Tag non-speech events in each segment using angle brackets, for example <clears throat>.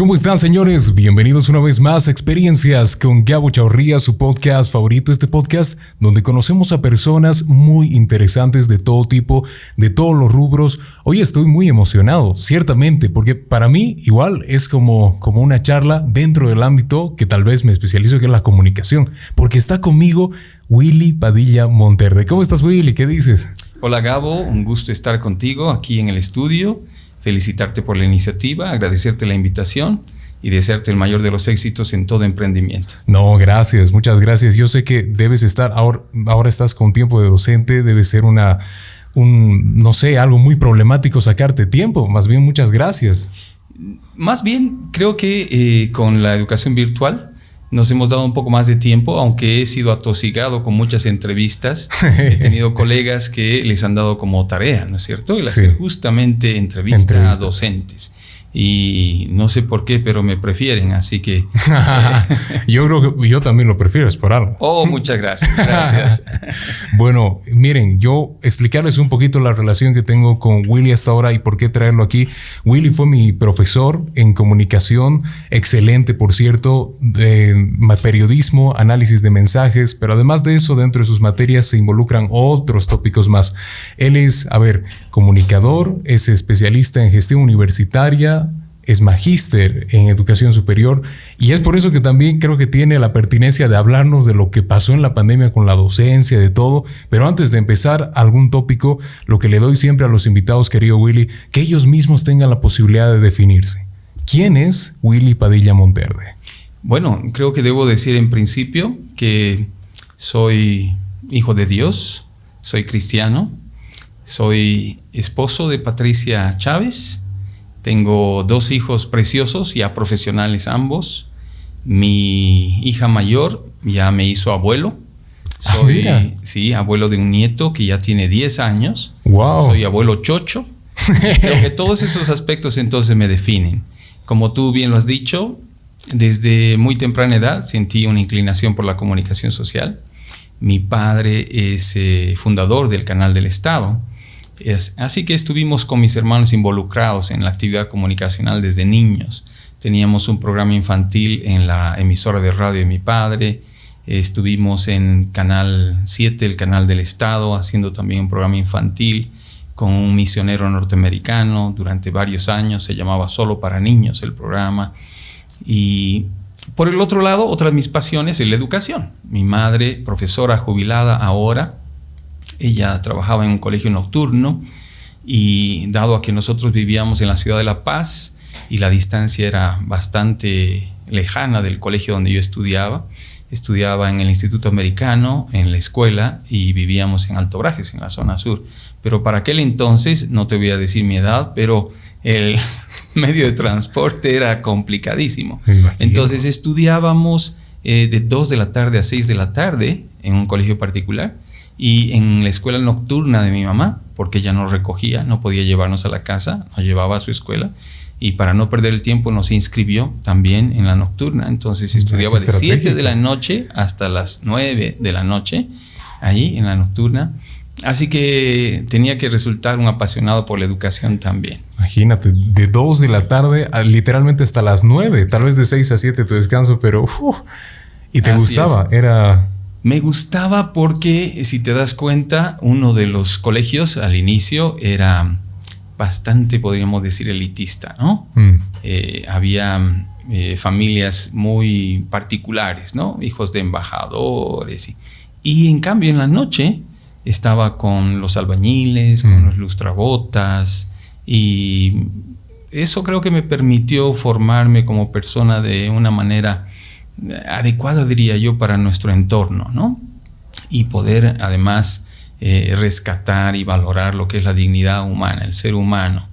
¿Cómo están, señores? Bienvenidos una vez más a Experiencias con Gabo Chaurría, su podcast favorito, este podcast donde conocemos a personas muy interesantes de todo tipo, de todos los rubros. Hoy estoy muy emocionado, ciertamente, porque para mí igual es como, como una charla dentro del ámbito que tal vez me especializo, que es la comunicación, porque está conmigo Willy Padilla Monterde. ¿Cómo estás, Willy? ¿Qué dices? Hola, Gabo. Un gusto estar contigo aquí en el estudio felicitarte por la iniciativa, agradecerte la invitación y desearte el mayor de los éxitos en todo emprendimiento. No, gracias, muchas gracias. Yo sé que debes estar, ahora, ahora estás con tiempo de docente, debe ser una, un, no sé, algo muy problemático sacarte tiempo. Más bien, muchas gracias. Más bien, creo que eh, con la educación virtual nos hemos dado un poco más de tiempo, aunque he sido atosigado con muchas entrevistas. he <laughs> tenido colegas que les han dado como tarea, ¿no es cierto? El hacer justamente entrevistas a docentes y no sé por qué, pero me prefieren, así que... <laughs> <laughs> yo creo que yo también lo prefiero, es por algo. Oh, muchas gracias, gracias. <laughs> bueno, miren, yo explicarles un poquito la relación que tengo con Willy hasta ahora y por qué traerlo aquí. Willy fue mi profesor en comunicación, excelente, por cierto, de periodismo, análisis de mensajes, pero además de eso, dentro de sus materias se involucran otros tópicos más. Él es, a ver, comunicador, es especialista en gestión universitaria, es magíster en educación superior y es por eso que también creo que tiene la pertinencia de hablarnos de lo que pasó en la pandemia con la docencia, de todo. Pero antes de empezar algún tópico, lo que le doy siempre a los invitados, querido Willy, que ellos mismos tengan la posibilidad de definirse. ¿Quién es Willy Padilla Monterde? Bueno, creo que debo decir en principio que soy hijo de Dios, soy cristiano, soy esposo de Patricia Chávez, tengo dos hijos preciosos, ya profesionales ambos. Mi hija mayor ya me hizo abuelo. Ah, Soy, sí, abuelo de un nieto que ya tiene 10 años. Wow. Soy abuelo chocho. <laughs> Creo que todos esos aspectos entonces me definen. Como tú bien lo has dicho, desde muy temprana edad sentí una inclinación por la comunicación social. Mi padre es eh, fundador del Canal del Estado así que estuvimos con mis hermanos involucrados en la actividad comunicacional desde niños. Teníamos un programa infantil en la emisora de radio de mi padre. Estuvimos en Canal 7, el canal del Estado, haciendo también un programa infantil con un misionero norteamericano durante varios años. Se llamaba Solo para Niños el programa. Y por el otro lado, otra de mis pasiones es la educación. Mi madre, profesora jubilada ahora, ella trabajaba en un colegio nocturno y dado a que nosotros vivíamos en la ciudad de La Paz y la distancia era bastante lejana del colegio donde yo estudiaba, estudiaba en el Instituto Americano, en la escuela y vivíamos en Alto Brajes, en la zona sur. Pero para aquel entonces, no te voy a decir mi edad, pero el <laughs> medio de transporte era complicadísimo. Entonces estudiábamos eh, de 2 de la tarde a 6 de la tarde en un colegio particular y en la escuela nocturna de mi mamá, porque ella nos recogía, no podía llevarnos a la casa, nos llevaba a su escuela y para no perder el tiempo nos inscribió también en la nocturna. Entonces estudiaba de 7 de la noche hasta las 9 de la noche, ahí en la nocturna. Así que tenía que resultar un apasionado por la educación también. Imagínate, de 2 de la tarde literalmente hasta las 9, tal vez de 6 a 7 tu descanso, pero... y te gustaba, era me gustaba porque, si te das cuenta, uno de los colegios al inicio era bastante, podríamos decir, elitista, ¿no? Mm. Eh, había eh, familias muy particulares, ¿no? Hijos de embajadores. Y, en cambio, en la noche estaba con los albañiles, con mm. los lustrabotas. Y eso creo que me permitió formarme como persona de una manera adecuada, diría yo, para nuestro entorno, ¿no? Y poder además eh, rescatar y valorar lo que es la dignidad humana, el ser humano,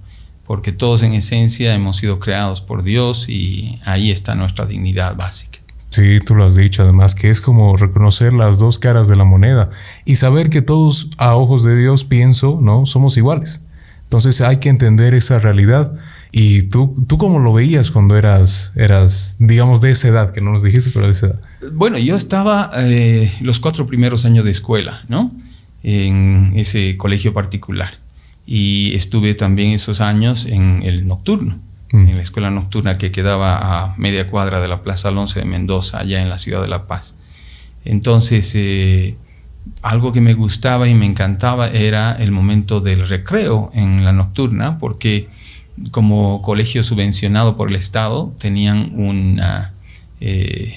porque todos en esencia hemos sido creados por Dios y ahí está nuestra dignidad básica. Sí, tú lo has dicho, además que es como reconocer las dos caras de la moneda y saber que todos a ojos de Dios pienso, ¿no? Somos iguales. Entonces hay que entender esa realidad. ¿Y tú, tú cómo lo veías cuando eras, eras, digamos, de esa edad, que no nos dijiste, pero de esa edad? Bueno, yo estaba eh, los cuatro primeros años de escuela, ¿no? En ese colegio particular. Y estuve también esos años en el nocturno. mm. en la escuela nocturna que quedaba a media cuadra de la Plaza Alonso de Mendoza, allá en la ciudad de La Paz. Entonces, eh, algo que me gustaba y me encantaba era el momento del recreo en la nocturna, porque como colegio subvencionado por el Estado tenían una, eh,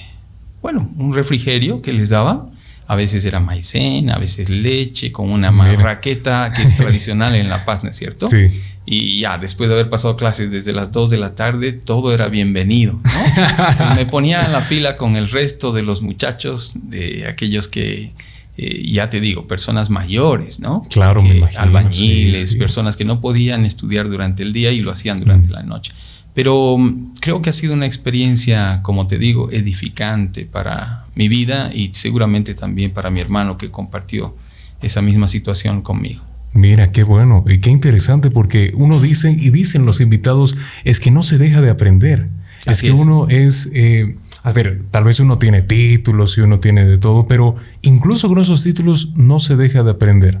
bueno, un refrigerio que les daba. A veces era maicena, a veces leche, con una marraqueta que es <laughs> tradicional en La Paz, ¿no es cierto? Sí. Y ya, después de haber pasado clases desde las 2 de la tarde, todo era bienvenido. Entonces me ponía en la fila con el resto de los muchachos, de aquellos que, eh, ya te digo, personas mayores, ¿no? Claro, Albañiles, personas que no podían estudiar durante el día y lo hacían durante mm. la noche. Pero mm, creo que ha sido una experiencia, como te digo, edificante para mi vida y seguramente también para mi hermano que compartió esa misma situación conmigo. Mira, qué bueno y qué interesante porque uno dice y dicen los invitados es que no se deja de aprender. es que uno es, eh, a ver, tal vez uno tiene títulos y uno tiene de todo, pero incluso con esos títulos no se deja de aprender.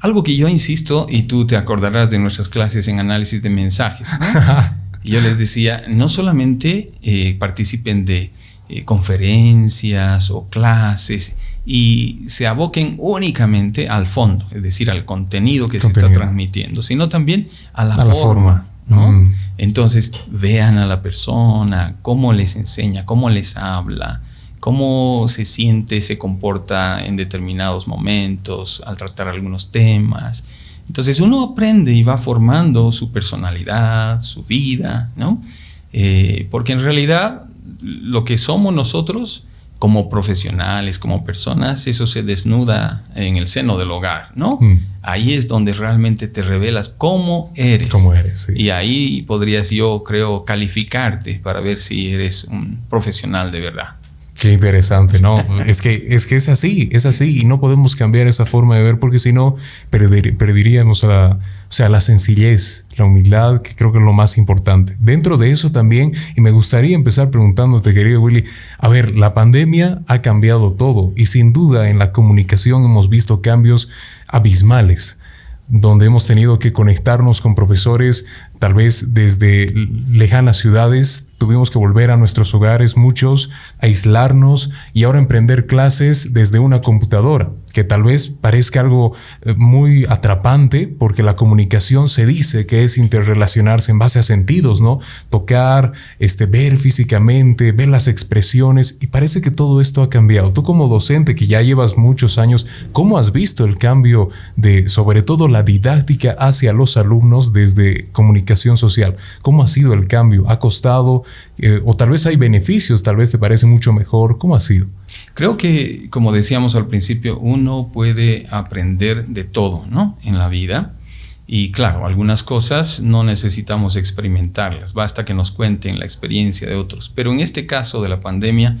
Algo que yo insisto, y tú te acordarás de nuestras clases en análisis de mensajes. <laughs> yo les decía, no solamente eh, participen de eh, conferencias o clases, y se aboquen únicamente al fondo, es decir, al contenido que se está transmitiendo, sino también a la, forma. ¿No? Mm. Entonces, vean a la persona, cómo les enseña, cómo les habla, cómo se siente, se comporta en determinados momentos al tratar algunos temas. Entonces uno aprende y va formando su personalidad, su vida, ¿no? Eh, porque en realidad lo que somos nosotros como profesionales, como personas, eso se desnuda en el seno del hogar, ¿no? Mm. Ahí es donde realmente te revelas cómo eres. Cómo eres, Y ahí podrías yo, creo, calificarte para ver si eres un profesional de verdad. Qué interesante, ¿no? es, que, es que es así, es así y no podemos cambiar esa forma de ver porque si no perderíamos la, o sea, la sencillez, la humildad, que creo que es lo más importante. Dentro de eso también, y me gustaría empezar preguntándote, querido Willy, a ver, la pandemia ha cambiado todo y sin duda en la comunicación hemos visto cambios abismales donde hemos tenido que conectarnos con profesores tal vez desde lejanas ciudades, tuvimos que volver a nuestros hogares muchos, aislarnos y ahora emprender clases desde una computadora que tal vez parezca algo eh, muy atrapante porque la comunicación se dice que es interrelacionarse en base a sentidos, ¿no? Tocar, este, ver físicamente, ver las expresiones y parece que todo esto ha cambiado. Tú como docente que ya llevas muchos años, ¿cómo has visto el cambio de sobre todo la didáctica hacia los alumnos desde comunicación social? ¿Cómo ha sido el cambio? ¿Ha costado? Eh, o tal vez hay beneficios, tal vez te parece mucho mejor. ¿Cómo ha sido? Creo que, como decíamos al principio, uno puede aprender de todo, ¿no? En la vida. Y claro, algunas cosas no necesitamos experimentarlas, basta que nos cuenten la experiencia de otros. Pero en este caso de la pandemia,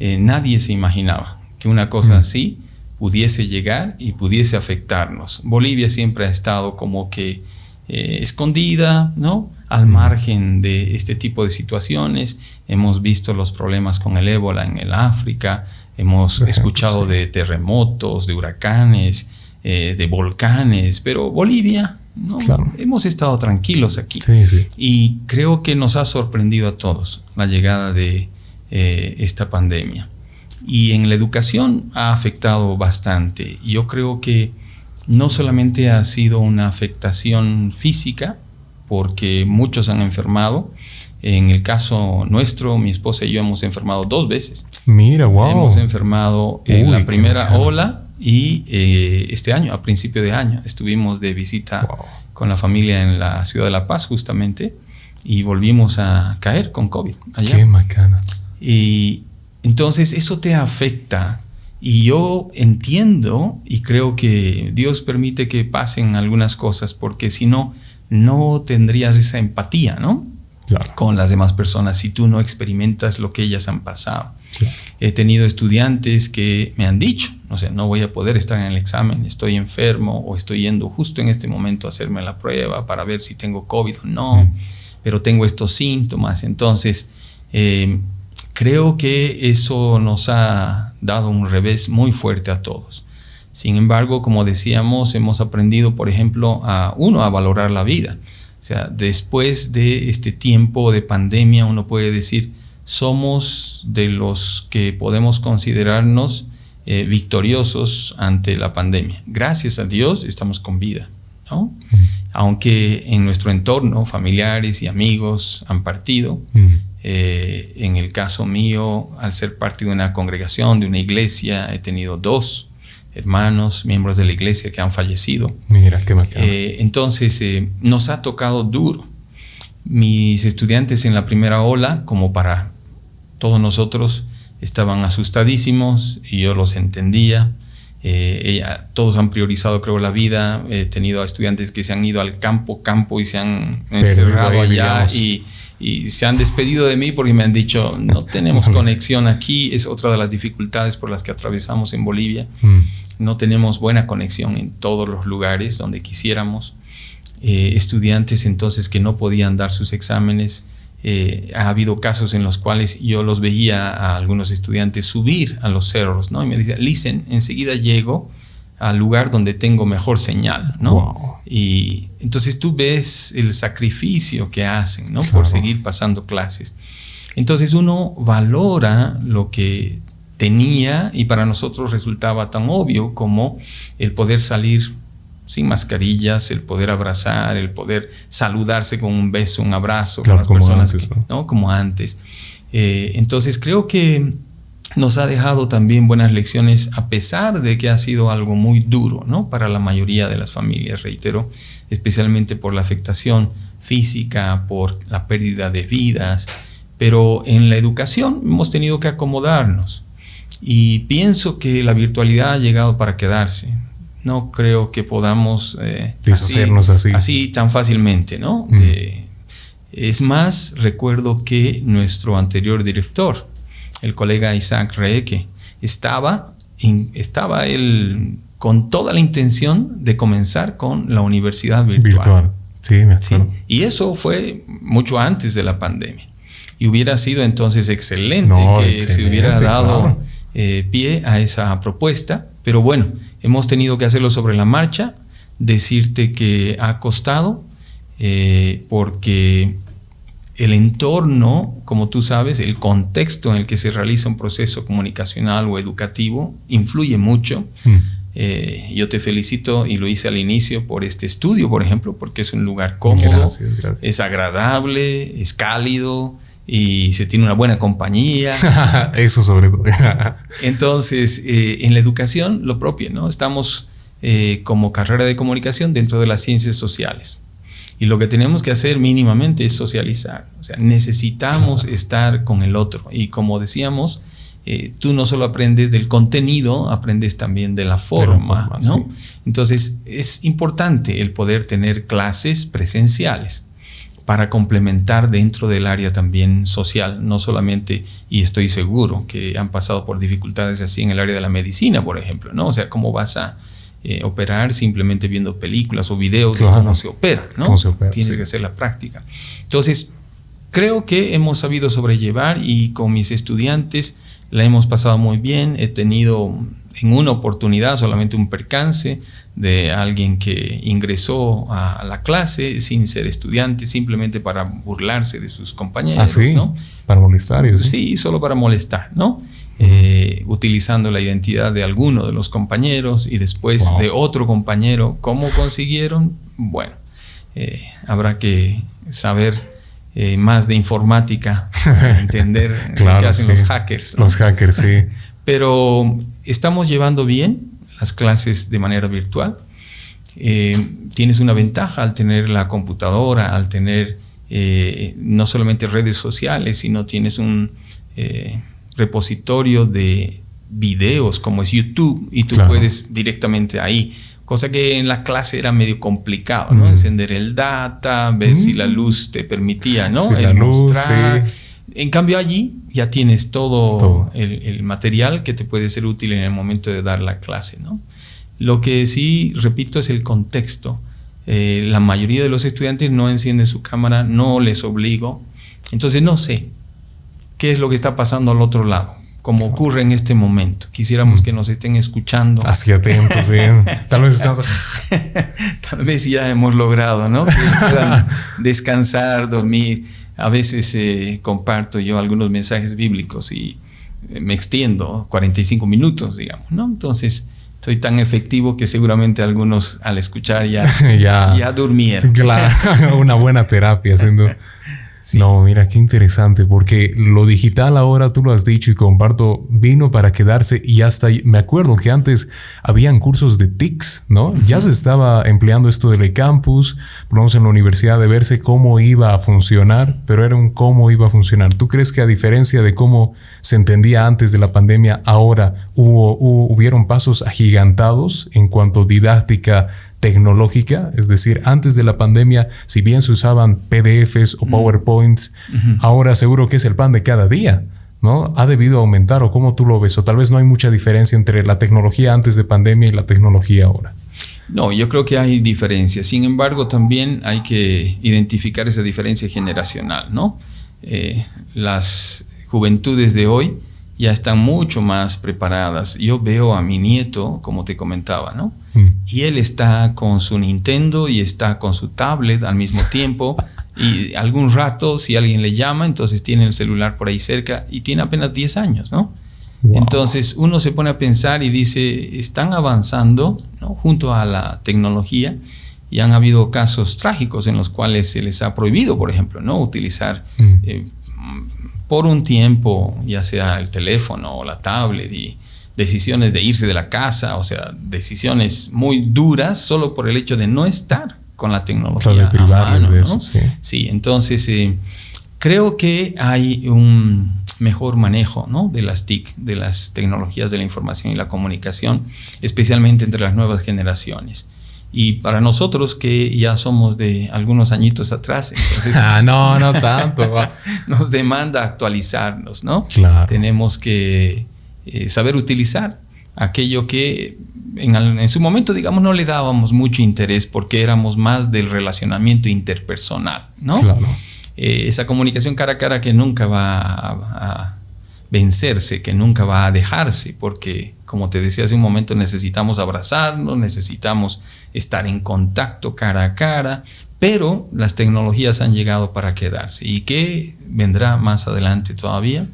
eh, nadie se imaginaba que una cosa mm. así pudiese llegar y pudiese afectarnos. Bolivia siempre ha estado como que eh, escondida, ¿no? Al mm. margen de este tipo de situaciones. Hemos visto los problemas con el ébola en el África, Hemos escuchado de terremotos, de huracanes, eh, de volcanes, pero Bolivia, ¿no? hemos estado tranquilos aquí. Y creo que nos ha sorprendido a todos la llegada de eh, esta pandemia. Y en la educación ha afectado bastante. Yo creo que no solamente ha sido una afectación física, porque muchos han enfermado, en el caso nuestro, mi esposa y yo hemos enfermado dos veces. Mira, wow. Hemos enfermado en la primera ola y eh, este año, a principio de año, estuvimos de visita con la familia en la ciudad de La Paz justamente y volvimos a caer con COVID. Allá. Qué macana. Y entonces eso te afecta y yo entiendo y creo que Dios permite que pasen algunas cosas porque si no, no tendrías esa empatía, ¿no? Con las demás personas si tú no experimentas lo que ellas han pasado. He tenido estudiantes que me han dicho, o sea, no voy a poder estar en el examen, estoy enfermo o estoy yendo justo en este momento a hacerme la prueba para ver si tengo COVID o no, pero tengo estos síntomas. Entonces, eh, creo que eso nos ha dado un revés muy fuerte a todos. Sin embargo, como decíamos, hemos aprendido, por ejemplo, a uno, a valorar la vida O sea, después de este tiempo de pandemia, uno puede decir, somos de los que podemos considerarnos eh, victoriosos ante la pandemia. Gracias a Dios estamos con vida, ¿no? Mm. Aunque en nuestro entorno, familiares y amigos han partido, mm. eh, en el caso mío, al ser parte de una congregación, de una iglesia, he tenido dos hermanos, miembros de la iglesia que han fallecido. Mira, qué eh, entonces, nos ha tocado duro. Mis estudiantes en la primera ola, como para todos nosotros, estaban asustadísimos y yo los entendía. Eh, todos han priorizado, creo, la vida. He tenido estudiantes que se han ido al campo, campo y se han encerrado allá y, se han despedido de mí porque me han dicho, no <laughs> tenemos conexión aquí. Es otra de las dificultades por las que atravesamos en Bolivia. Mm. No tenemos buena conexión en todos los lugares donde quisiéramos. Eh, estudiantes entonces que no podían dar sus exámenes eh, ha habido casos en los cuales yo los veía a algunos estudiantes subir a los cerros, ¿no? Y me decía, listen, enseguida llego al lugar donde tengo mejor señal, ¿no? Y entonces tú ves el sacrificio que hacen, ¿no? Por seguir pasando clases. Entonces uno valora lo que tenía y para nosotros resultaba tan obvio como el poder salir sin mascarillas, el poder abrazar, el poder saludarse con un beso, un abrazo con las personas, antes, ¿no? Como antes. Eh, entonces creo que nos ha dejado también buenas lecciones a pesar de que ha sido algo muy duro, ¿no? Para la mayoría de las familias, reitero, especialmente por la afectación física, por la pérdida de vidas, pero en la educación hemos tenido que acomodarnos y pienso que la virtualidad ha llegado para quedarse no creo que podamos eh, deshacernos así, así, tan fácilmente, ¿no? Mm. es más, recuerdo que nuestro anterior director, el colega Isaac Reque, estaba, estaba él con toda la intención de comenzar con la universidad virtual. Virtual, sí, me acuerdo. Y eso fue mucho antes de la pandemia. Y hubiera sido entonces excelente que se hubiera dado eh, pie a esa propuesta, pero bueno, Hemos tenido que hacerlo sobre la marcha, decirte que ha costado, eh, porque el entorno, como tú sabes, el contexto en el que se realiza un proceso comunicacional o educativo influye mucho. Mm. Eh, yo te felicito y lo hice al inicio por este estudio, por ejemplo, porque es un lugar cómodo, es agradable, es cálido y se tiene una buena compañía. <laughs> Eso sobre todo. <laughs> Entonces, eh, en la educación, lo propio, ¿no? Estamos eh, como carrera de comunicación dentro de las ciencias sociales. Y lo que tenemos que hacer mínimamente es socializar. O sea, necesitamos estar con el otro. Y como decíamos, eh, tú no solo aprendes del contenido, aprendes también de la forma, ¿no? Entonces, es importante el poder tener clases presenciales para complementar dentro del área también social, no solamente, y estoy seguro que han pasado por dificultades así en el área de la medicina, por ejemplo, ¿no? O sea, ¿cómo vas a eh, operar simplemente viendo películas o videos de cómo se opera, ¿no? Tienes que hacer la práctica. Entonces, creo que hemos sabido sobrellevar y con mis estudiantes la hemos pasado muy bien. He tenido en una oportunidad solamente un percance de alguien que ingresó a la clase sin ser estudiante, simplemente para burlarse de sus compañeros, ¿Ah, ¿no? Para molestar. ¿sí? solo para molestar, ¿no? Eh, utilizando la identidad de alguno de los compañeros y después de otro compañero. ¿Cómo consiguieron? Bueno, eh, habrá que saber eh, más de informática, <laughs> entender lo que hacen los hackers. Los hackers, sí. <laughs> Pero estamos llevando bien las clases de manera virtual. Eh, tienes una ventaja al tener la computadora, al tener eh, no solamente redes sociales, sino tienes un eh, repositorio de videos como es YouTube y tú puedes directamente ahí. Cosa que en la clase era medio complicado, ¿no? Mm. Encender el data, ver si la mm. luz te permitía, ¿no? el mostrar. En cambio allí ya tienes todo, El, material que te puede ser útil en el momento de dar la clase, ¿no? Lo que sí, repito, es el contexto. Eh, la mayoría de los estudiantes no encienden su cámara, no les obligo. Entonces no sé qué es lo que está pasando al otro lado como ocurre en este momento. Quisiéramos mm. que nos estén escuchando. Así atentos, bien. <laughs> Tal vez estamos... Tal vez ya hemos logrado, ¿no? Que puedan <laughs> descansar, dormir. A veces eh, comparto yo algunos mensajes bíblicos y eh, me extiendo 45 minutos, digamos, ¿no? Entonces, soy tan efectivo que seguramente algunos al escuchar ya, <laughs> ya, ya durmieron. Claro, <laughs> una buena terapia, No, mira, qué interesante, porque lo digital ahora, tú lo has dicho y comparto, vino para quedarse y hasta me acuerdo que antes habían cursos de TICS, ¿no? Ya se estaba empleando esto del campus, por en la universidad de verse cómo iba a funcionar, pero era un cómo iba a funcionar. ¿Tú crees que a diferencia de cómo se entendía antes de la pandemia, ahora hubo, hubieron pasos agigantados en cuanto a didáctica tecnológica, es decir, antes de la pandemia, si bien se usaban PDFs o PowerPoints, ahora seguro que es el pan de cada día, ¿no? ¿Ha debido aumentar o cómo tú lo ves? O tal vez no hay mucha diferencia entre la tecnología antes de pandemia y la tecnología ahora. No, yo creo que hay diferencias. Sin embargo, también hay que identificar esa diferencia generacional, ¿no? Eh, las juventudes de hoy ya están mucho más preparadas. Yo veo a mi nieto, como te comentaba, ¿no? Mm. Y él está con su Nintendo y está con su tablet al mismo <laughs> tiempo. Y algún rato, si alguien le llama, entonces tiene el celular por ahí cerca y tiene apenas 10 años, ¿no? Entonces uno se pone a pensar y dice, están avanzando junto a la tecnología y han habido casos trágicos en los cuales se les ha prohibido, por ejemplo, no utilizar mm. eh, por un tiempo, ya sea el teléfono o la tablet y decisiones de irse de la casa, o sea, decisiones muy duras solo por el hecho de no estar con la tecnología. de eso, sí. entonces eh, creo que hay un mejor manejo ¿no? de las TIC, de las tecnologías de la información y la comunicación, especialmente entre las nuevas generaciones. Y para nosotros que ya somos de algunos añitos atrás, entonces <laughs> ah, no, no tanto. <laughs> nos demanda actualizarnos, ¿no? Claro. Tenemos que eh, saber utilizar aquello que en, en, su momento, digamos, no le dábamos mucho interés porque éramos más del relacionamiento interpersonal, ¿no? Claro. Eh, esa comunicación cara a cara que nunca va a vencerse, que nunca va a dejarse, porque como te decía hace un momento, necesitamos abrazarnos, necesitamos estar en contacto cara a cara, pero las tecnologías han llegado para quedarse. ¿Y qué vendrá más adelante todavía?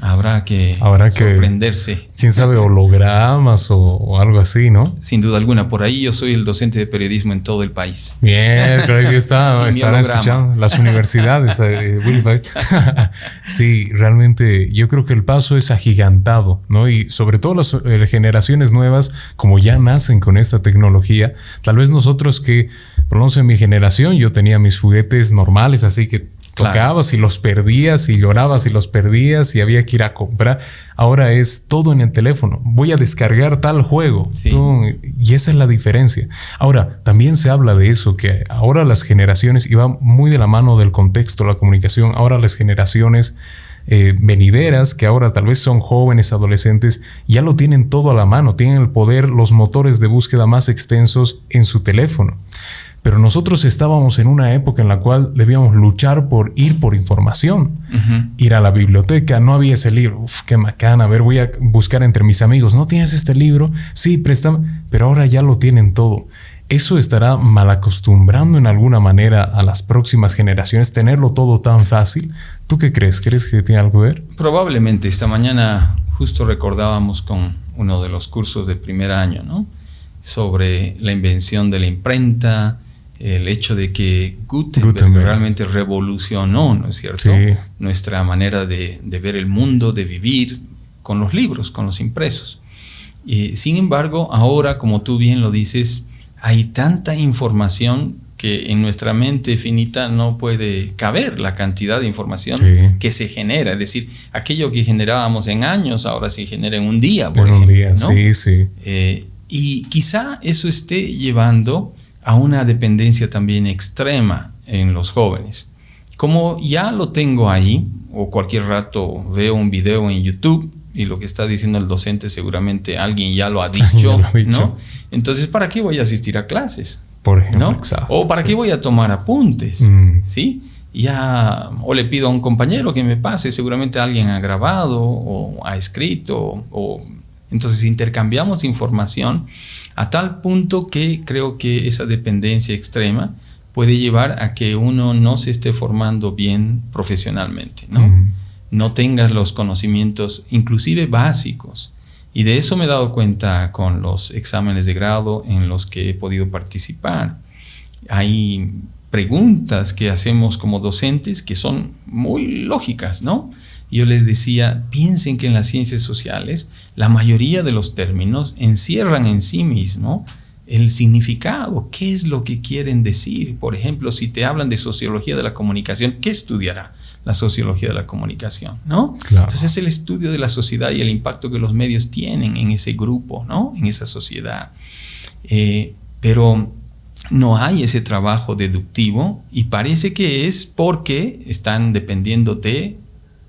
Habrá que sorprenderse. Quién sabe, hologramas o, algo así, ¿no? Sin duda alguna. Por ahí yo soy el docente de periodismo en todo el país. Bien, creo que está, <laughs> estarán escuchando las universidades. Eh, <laughs> sí, realmente yo creo que el paso es agigantado, ¿no? Y sobre todo las eh, generaciones nuevas, como ya nacen con esta tecnología, tal vez nosotros que, por lo menos en mi generación, yo tenía mis juguetes normales, así que tocabas y los perdías y llorabas y los perdías y había que ir a comprar. Ahora es todo en el teléfono. Voy a descargar tal juego. y esa es la diferencia. Ahora, también se habla de eso, que ahora las generaciones, y va muy de la mano del contexto, la comunicación, ahora las generaciones eh, venideras, que ahora tal vez son jóvenes, adolescentes, ya lo tienen todo a la mano, tienen el poder, los motores de búsqueda más extensos en su teléfono. Pero nosotros estábamos en una época en la cual debíamos luchar por ir por información, ir a la biblioteca, no había ese libro, uf, qué macana, a ver, voy a buscar entre mis amigos, ¿no tienes este libro? Sí, préstame, pero ahora ya lo tienen todo. ¿Eso estará mal acostumbrando en alguna manera a las próximas generaciones tenerlo todo tan fácil? ¿Tú qué crees? ¿Crees que tiene algo que ver? Probablemente. Esta mañana justo recordábamos con uno de los cursos de primer año, ¿no? Sobre la invención de la imprenta, el hecho de que Gutenberg, realmente revolucionó, ¿no es cierto? Nuestra manera de, ver el mundo, de vivir con los libros, con los impresos. sin embargo, ahora, como tú bien lo dices, hay tanta información que en nuestra mente finita no puede caber la cantidad de información que se genera. Es decir, aquello que generábamos en años, ahora se genera en un día. Por en un día, sí, sí. Eh, y quizá eso esté llevando a una dependencia también extrema en los jóvenes. Como ya lo tengo ahí, o cualquier rato veo un video en YouTube y lo que está diciendo el docente seguramente alguien ya lo ha <laughs> dicho, ¿no? Entonces, ¿para qué voy a asistir a clases? Por ejemplo, ¿no? o para qué voy a tomar apuntes, mm. ¿sí? ya o le pido a un compañero que me pase, seguramente alguien ha grabado o ha escrito o entonces intercambiamos información a tal punto que creo que esa dependencia extrema puede llevar a que uno no se esté formando bien profesionalmente, ¿no? No tengas los conocimientos inclusive básicos. Y de eso me he dado cuenta con los exámenes de grado en los que he podido participar. Hay preguntas que hacemos como docentes que son muy lógicas, ¿no? Yo les decía, piensen que en las ciencias sociales la mayoría de los términos encierran en sí mismo el significado, qué es lo que quieren decir. Por ejemplo, si te hablan de sociología de la comunicación, ¿qué estudiará la sociología de la comunicación? ¿no? Entonces es el estudio de la sociedad y el impacto que los medios tienen en ese grupo, ¿no? en esa sociedad. Eh, pero no hay ese trabajo deductivo y parece que es porque están dependiendo de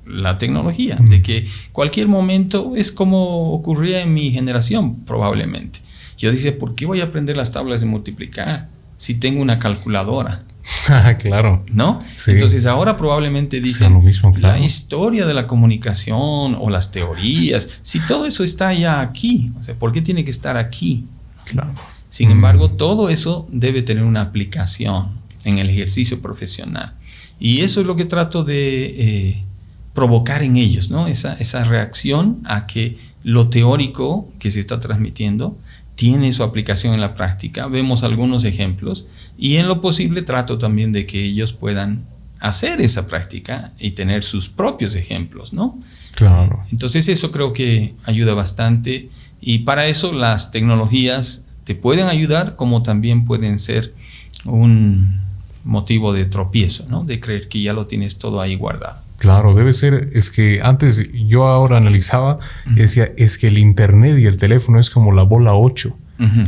la tecnología, de que cualquier momento es como ocurría en mi generación probablemente. Yo dice, ¿por qué voy a aprender las tablas de multiplicar si tengo una calculadora? <laughs> claro. ¿No? Entonces ahora probablemente dicen la historia de la comunicación o las teorías, si todo eso está ya aquí, o sea, ¿por qué tiene que estar aquí? Claro. Sin embargo, todo eso debe tener una aplicación en el ejercicio profesional. Y eso es lo que trato de eh, provocar en ellos, ¿no? Esa, esa reacción a que lo teórico que se está transmitiendo tiene su aplicación en la práctica. Vemos algunos ejemplos y en lo posible trato también de que ellos puedan hacer esa práctica y tener sus propios ejemplos, ¿no? Claro. Entonces eso creo que ayuda bastante y para eso las tecnologías te pueden ayudar como también pueden ser un motivo de tropiezo, ¿no? De creer que ya lo tienes todo ahí guardado. Claro, debe ser, es que antes yo ahora analizaba, decía, es que el internet y el teléfono es como la bola 8.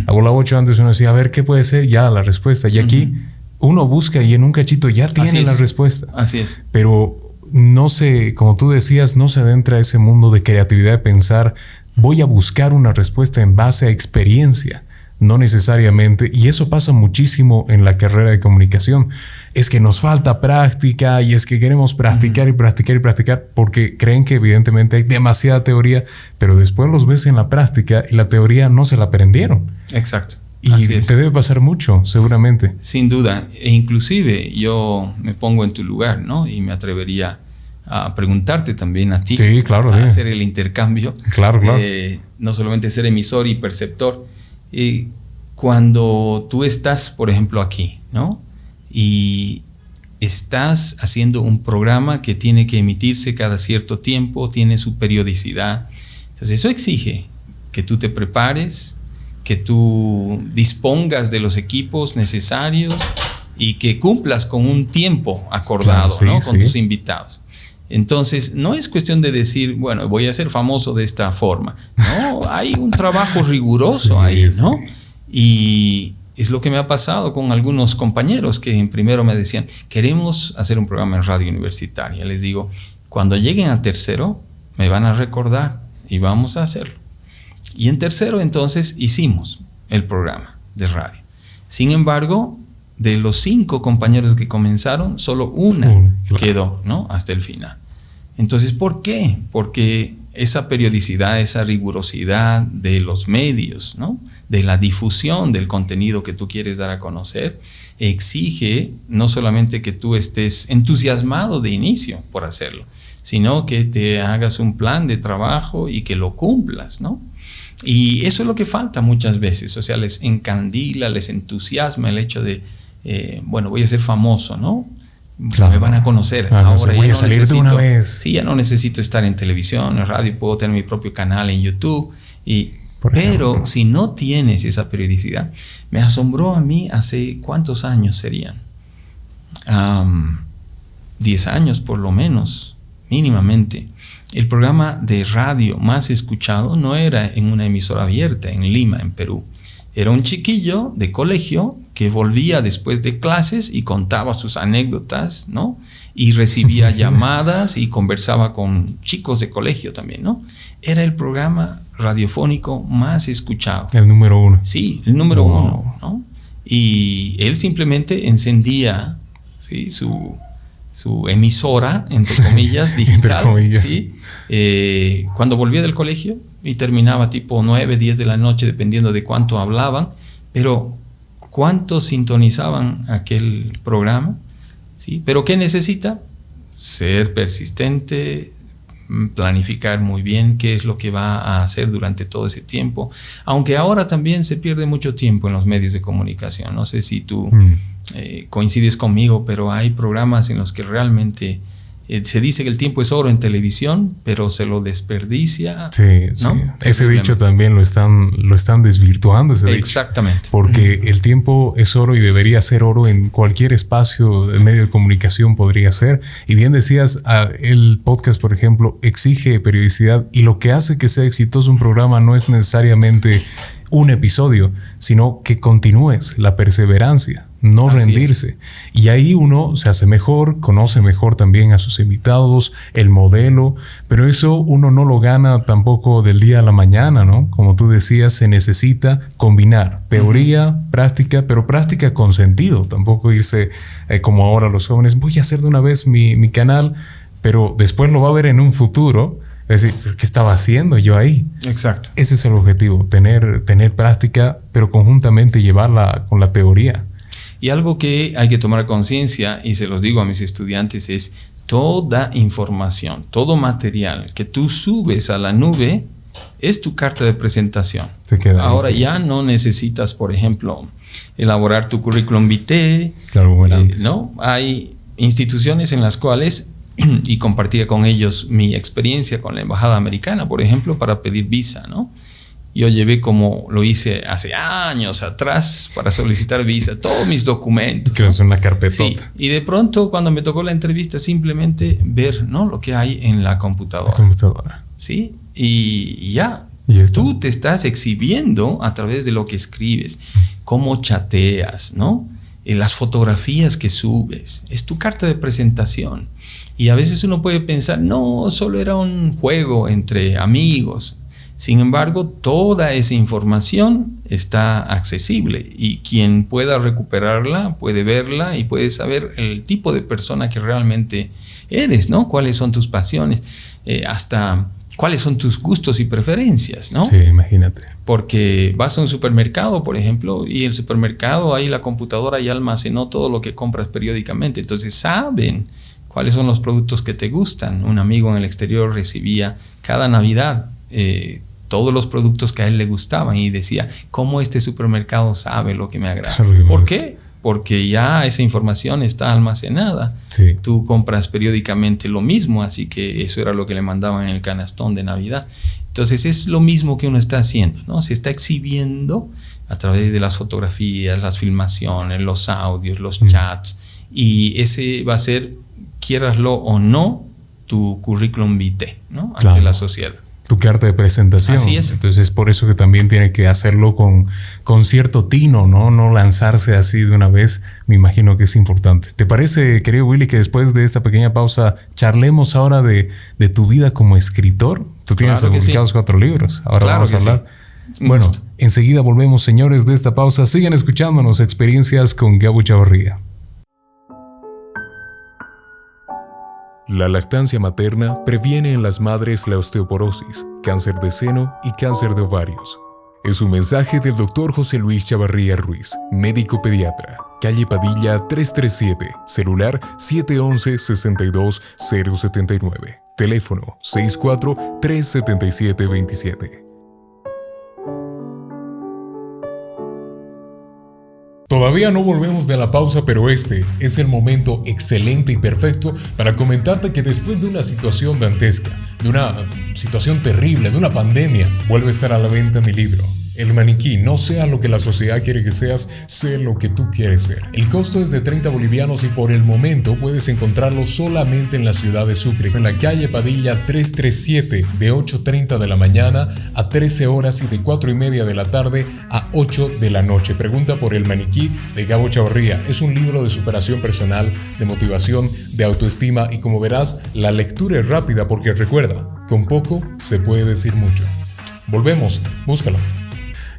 La bola 8 antes uno decía, a ver, ¿qué puede ser? Ya la respuesta. Y aquí uno busca y en un cachito ya tiene la respuesta. Así es. Pero no se, como tú decías, no se adentra a ese mundo de creatividad de pensar, voy a buscar una respuesta en base a experiencia no necesariamente, y eso pasa muchísimo en la carrera de comunicación, es que nos falta práctica y es que queremos practicar y practicar y practicar porque creen que evidentemente hay demasiada teoría, pero después los ves en la práctica y la teoría no se la aprendieron. Exacto. Y te debe pasar mucho, seguramente. Sin duda. E inclusive yo me pongo en tu lugar, ¿no? Y me atrevería a preguntarte también a ti. Sí, claro. A hacer el intercambio. Claro, claro. Eh, no solamente ser emisor y perceptor, y cuando tú estás, por ejemplo, aquí, ¿no? Y estás haciendo un programa que tiene que emitirse cada cierto tiempo, tiene su periodicidad. Entonces eso exige que tú te prepares, que tú dispongas de los equipos necesarios y que cumplas con un tiempo acordado ¿no? con tus invitados. Entonces, no es cuestión de decir, bueno, voy a ser famoso de esta forma. No, hay un trabajo riguroso ahí, ¿no? Y es lo que me ha pasado con algunos compañeros que en primero me decían, queremos hacer un programa en radio universitaria. Les digo, cuando lleguen al tercero, me van a recordar y vamos a hacerlo. Y en tercero, entonces, hicimos el programa de radio. Sin embargo, de los cinco compañeros que comenzaron, solo una quedó, ¿no? Hasta el final. Entonces, ¿por qué? Porque esa periodicidad, esa rigurosidad de los medios, ¿no? De la difusión del contenido que tú quieres dar a conocer, exige no solamente que tú estés entusiasmado de inicio por hacerlo, sino que te hagas un plan de trabajo y que lo cumplas, ¿no? Y eso es lo que falta muchas veces, o sea, les encandila, les entusiasma el hecho de eh, bueno, voy a ser famoso, ¿no? Me van a conocer. Ah, Ahora voy a salir de una vez. Sí, ya no necesito estar en televisión, en radio, puedo tener mi propio canal en YouTube. Y, pero si no tienes esa periodicidad, me asombró a mí hace cuántos años serían. Diez años por lo menos, mínimamente. El programa de radio más escuchado no era en una emisora abierta en Lima, en Perú. Era un chiquillo de colegio que volvía después de clases y contaba sus anécdotas, ¿no? Y recibía <laughs> llamadas y conversaba con chicos de colegio también, ¿no? Era el programa radiofónico más escuchado. El número uno. Sí, el número uno, ¿no? Y él simplemente encendía ¿sí? su, su emisora, entre comillas, <laughs> digital. Eh, cuando volvía del colegio y terminaba tipo 9, 10 de la noche, dependiendo de cuánto hablaban, pero cuánto sintonizaban aquel programa. ¿sí? Pero ¿qué necesita? Ser persistente, planificar muy bien qué es lo que va a hacer durante todo ese tiempo. Aunque ahora también se pierde mucho tiempo en los medios de comunicación. No sé si tú... Mm. Eh, coincides conmigo, pero hay programas en los que realmente se dice que el tiempo es oro en televisión, pero se lo desperdicia. Sí, ese dicho también lo están, lo están desvirtuando. Exactamente. porque el tiempo es oro y debería ser oro en cualquier espacio, de medio de comunicación podría ser. Y bien decías, ah, el podcast, por ejemplo, exige periodicidad y lo que hace que sea exitoso un programa no es necesariamente un episodio, sino que continúes la perseverancia no rendirse. Y ahí uno se hace mejor, conoce mejor también a sus invitados, el modelo, pero eso uno no lo gana tampoco del día a la mañana, ¿no? Como tú decías, se necesita combinar teoría, práctica, pero práctica con sentido, tampoco irse eh, como ahora los jóvenes, voy a hacer de una vez mi, mi canal, pero después lo va a ver en un futuro. Es decir, ¿qué estaba haciendo yo ahí? Exacto. Ese es el objetivo, tener, tener práctica, pero conjuntamente llevarla con la teoría. Y algo que hay que tomar conciencia, y se los digo a mis estudiantes, es toda información, todo material que tú subes a la nube es tu carta de presentación. Ahora ya no necesitas, por ejemplo, elaborar tu currículum vitae. Claro, eh, ¿no? Hay instituciones en las cuales, <clears throat> y compartía con ellos mi experiencia con la embajada americana, por ejemplo, para pedir visa, ¿no? Yo llevé como lo hice hace años atrás para solicitar visa, todos mis documentos. Que es una carpetota. Y de pronto cuando me tocó la entrevista simplemente ver ¿no? lo que hay en la computadora. computadora. Sí, y, ya. Tú te estás exhibiendo a través de lo que escribes, cómo chateas, ¿no? En las fotografías que subes. Es tu carta de presentación. Y a veces uno puede pensar, no, solo era un juego entre amigos. Sin embargo, toda esa información está accesible y quien pueda recuperarla puede verla y puede saber el tipo de persona que realmente eres, ¿no? Cuáles son tus pasiones, eh, hasta cuáles son tus gustos y preferencias, ¿no? Sí, imagínate. Porque vas a un supermercado, por ejemplo, y el supermercado ahí la computadora ya almacenó todo lo que compras periódicamente, entonces saben cuáles son los productos que te gustan. Un amigo en el exterior recibía cada Navidad eh, todos los productos que a él le gustaban y decía, ¿cómo este supermercado sabe lo que me agrada? ¿Por qué? Porque ya esa información está almacenada. Tú compras periódicamente lo mismo, así que eso era lo que le mandaban en el canastón de Navidad. Entonces es lo mismo que uno está haciendo, ¿no? Se está exhibiendo a través de las fotografías, las filmaciones, los audios, los mm. chats, y ese va a ser, quieraslo o no, tu currículum vitae, ¿no? Ante la sociedad tu carta de presentación. Así es. Entonces es por eso que también tiene que hacerlo con, con cierto tino, ¿no? No lanzarse así de una vez. Me imagino que es importante. ¿Te parece, querido Willy, que después de esta pequeña pausa charlemos ahora de, tu vida como escritor? Tú tienes publicados cuatro libros. Ahora vamos a hablar. Bueno, enseguida volvemos, señores, de esta pausa. Sigan escuchándonos experiencias con Gabo Chavarría. La lactancia materna previene en las madres la osteoporosis, cáncer de seno y cáncer de ovarios. Es un mensaje del doctor José Luis Chavarría Ruiz, médico pediatra, calle Padilla 337, celular 711-62079, teléfono 64 Todavía no volvemos de la pausa, pero este es el momento excelente y perfecto para comentarte que después de una situación dantesca, de una situación terrible, de una pandemia, vuelve a estar a la venta mi libro. El maniquí, no sea lo que la sociedad quiere que seas, sé lo que tú quieres ser. El costo es de 30 bolivianos y por el momento puedes encontrarlo solamente en la ciudad de Sucre, en la calle Padilla 337, de 8.30 de la mañana a 13 horas y de 4 y media de la tarde a 8 de la noche. Pregunta por El maniquí de Gabo Chavarría. Es un libro de superación personal, de motivación, de autoestima y como verás, la lectura es rápida porque recuerda, con poco se puede decir mucho. Volvemos, búscalo.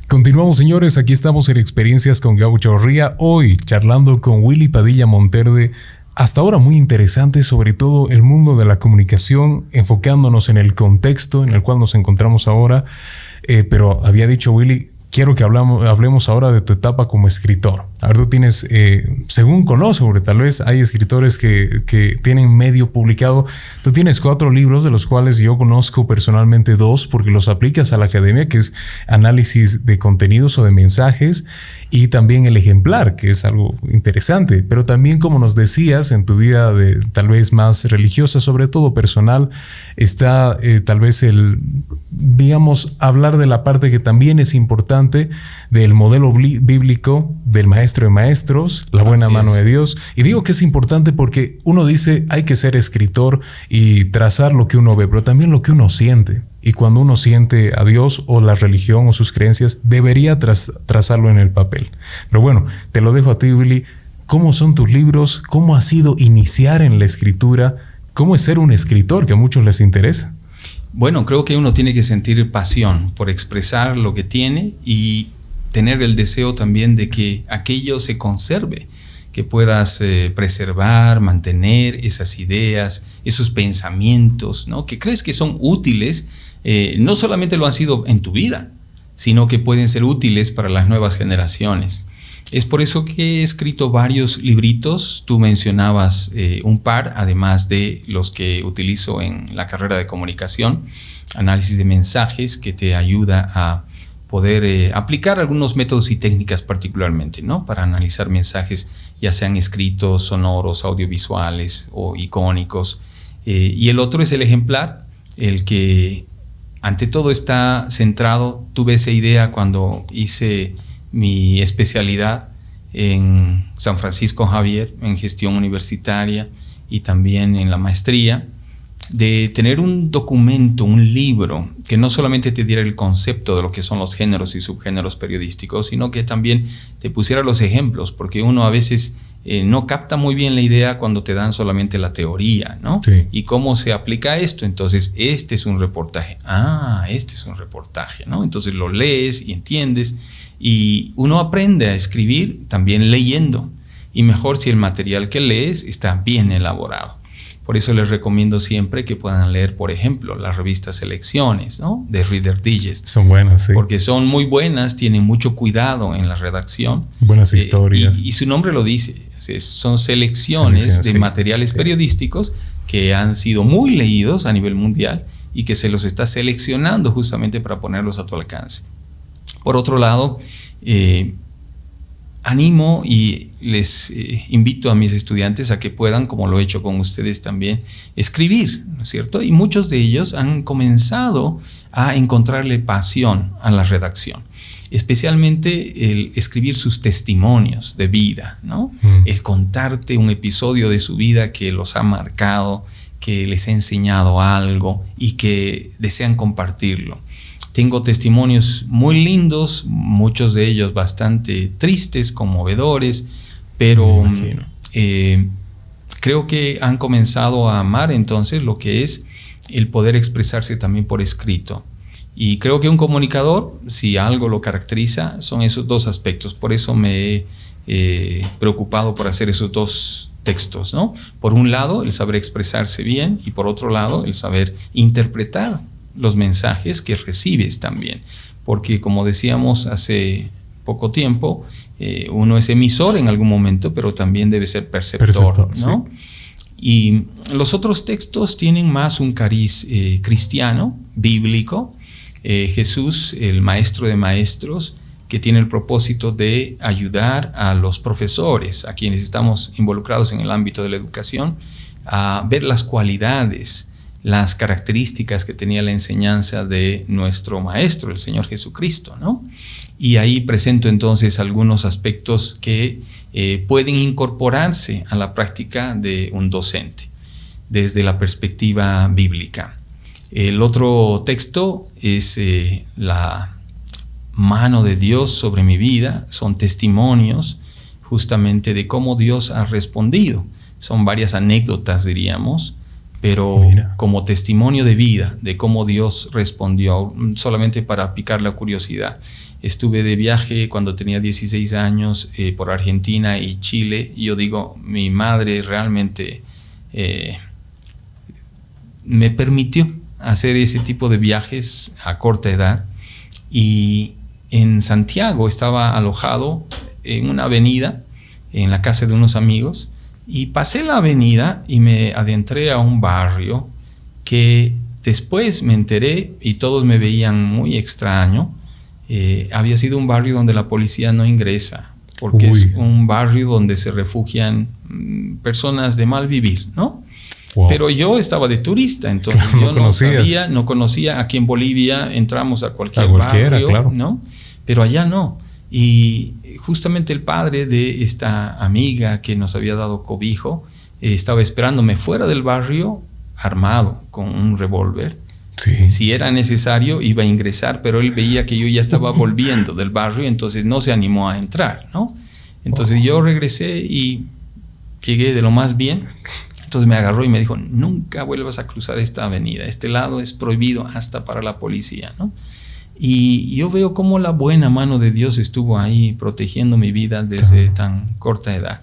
Continuamos, señores. Aquí estamos en Experiencias con Gabo Chavarría. Hoy charlando con Willy Padilla Monterde, hasta ahora muy interesante, sobre todo el mundo de la comunicación, enfocándonos en el contexto en el cual nos encontramos ahora. Eh, pero había dicho Willy, quiero que hablamos, hablemos ahora de tu etapa como escritor. A ver, tú tienes, eh, según conozco, porque tal vez hay escritores que, que, tienen medio publicado, tú tienes cuatro libros, de los cuales yo conozco personalmente dos, porque los aplicas a la academia, que es análisis de contenidos o de mensajes, y también el ejemplar, que es algo interesante, pero también como nos decías, en tu vida de, tal vez más religiosa, sobre todo personal, está eh, tal vez el, digamos, hablar de la parte que también es importante del modelo bíblico del maestro de maestros, la buena mano de Dios. Y digo que es importante porque uno dice hay que ser escritor y trazar lo que uno ve, pero también lo que uno siente. Y cuando uno siente a Dios o la religión o sus creencias, debería trazarlo en el papel. Pero bueno, te lo dejo a ti, Willy. ¿Cómo son tus libros? ¿Cómo ha sido iniciar en la escritura? ¿Cómo es ser un escritor que a muchos les interesa? Bueno, creo que uno tiene que sentir pasión por expresar lo que tiene y tener el deseo también de que aquello se conserve, que puedas eh, preservar, mantener esas ideas, esos pensamientos, ¿no? que crees que son útiles, eh, no solamente lo han sido en tu vida, sino que pueden ser útiles para las nuevas generaciones. Es por eso que he escrito varios libritos, tú mencionabas eh, un par, además de los que utilizo en la carrera de comunicación, análisis de mensajes que te ayuda a poder eh, aplicar algunos métodos y técnicas particularmente, ¿no? Para analizar mensajes, ya sean escritos, sonoros, audiovisuales o icónicos. Y el otro es el ejemplar, el que ante todo está centrado, tuve esa idea cuando hice mi especialidad en San Francisco Javier, en gestión universitaria y también en la maestría, de tener un documento, un libro, que no solamente te diera el concepto de lo que son los géneros y subgéneros periodísticos, sino que también te pusiera los ejemplos, porque uno a veces eh, no capta muy bien la idea cuando te dan solamente la teoría, ¿no? Y cómo se aplica esto. Entonces, este es un reportaje. Ah, este es un reportaje, ¿no? Entonces lo lees y entiendes. Y uno aprende a escribir también leyendo. Y mejor si el material que lees está bien elaborado. Por eso les recomiendo siempre que puedan leer, por ejemplo, las revistas Selecciones, ¿no? De Reader Digest. Son buenas, sí. Porque son muy buenas, tienen mucho cuidado en la redacción. Buenas eh, historias. y, su nombre lo dice, son selecciones, de materiales periodísticos que han sido muy leídos a nivel mundial y que se los está seleccionando justamente para ponerlos a tu alcance. Por otro lado, eh, animo y les eh, invito a mis estudiantes a que puedan, como lo he hecho con ustedes también, escribir, ¿no es cierto? Y muchos de ellos han comenzado a encontrarle pasión a la redacción, especialmente el escribir sus testimonios de vida, ¿no? Mm. El contarte un episodio de su vida que los ha marcado, que les ha enseñado algo y que desean compartirlo. Tengo testimonios muy lindos, muchos de ellos bastante tristes, conmovedores, pero eh, creo que han comenzado a amar entonces lo que es el poder expresarse también por escrito. Y creo que un comunicador, si algo lo caracteriza, son esos dos aspectos. Por eso me he eh, preocupado por hacer esos dos textos, ¿no? Por un lado, el saber expresarse bien y por otro lado, el saber interpretar los mensajes que recibes también. Porque como decíamos hace poco tiempo, eh, uno es emisor en algún momento, pero también debe ser perceptor, ¿no? Y los otros textos tienen más un cariz eh, cristiano, bíblico. Eh, Jesús, el maestro de maestros, que tiene el propósito de ayudar a los profesores, a quienes estamos involucrados en el ámbito de la educación, a ver las cualidades, las características que tenía la enseñanza de nuestro Maestro, el Señor Jesucristo, ¿no? Y ahí presento entonces algunos aspectos que eh, pueden incorporarse a la práctica de un docente desde la perspectiva bíblica. El otro texto es eh, la mano de Dios sobre mi vida, son testimonios justamente de cómo Dios ha respondido. Son varias anécdotas, diríamos, pero como testimonio de vida, de cómo Dios respondió, solamente para picar la curiosidad. estuve de viaje cuando tenía 16 años eh, por Argentina y Chile. Y yo digo, mi madre realmente eh, me permitió hacer ese tipo de viajes a corta edad. Y en Santiago estaba alojado en una avenida, en la casa de unos amigos, y pasé la avenida y me adentré a un barrio que después me enteré y todos me veían muy extraño. Eh, había sido un barrio donde la policía no ingresa, porque es un barrio donde se refugian mm, personas de mal vivir, ¿no? Pero yo estaba de turista, entonces <laughs> yo no, sabía, no conocía. Aquí en Bolivia entramos a cualquier barrio, ¿no? Pero allá no. Y justamente el padre de esta amiga que nos había dado cobijo eh, estaba esperándome fuera del barrio armado con un revólver. Si era necesario iba a ingresar, pero él veía que yo ya estaba <laughs> volviendo del barrio, entonces no se animó a entrar, ¿no? Entonces yo regresé y llegué de lo más bien. Entonces me agarró y me dijo, nunca vuelvas a cruzar esta avenida, este lado es prohibido hasta para la policía, ¿no? Y yo veo cómo la buena mano de Dios estuvo ahí protegiendo mi vida desde tan corta edad.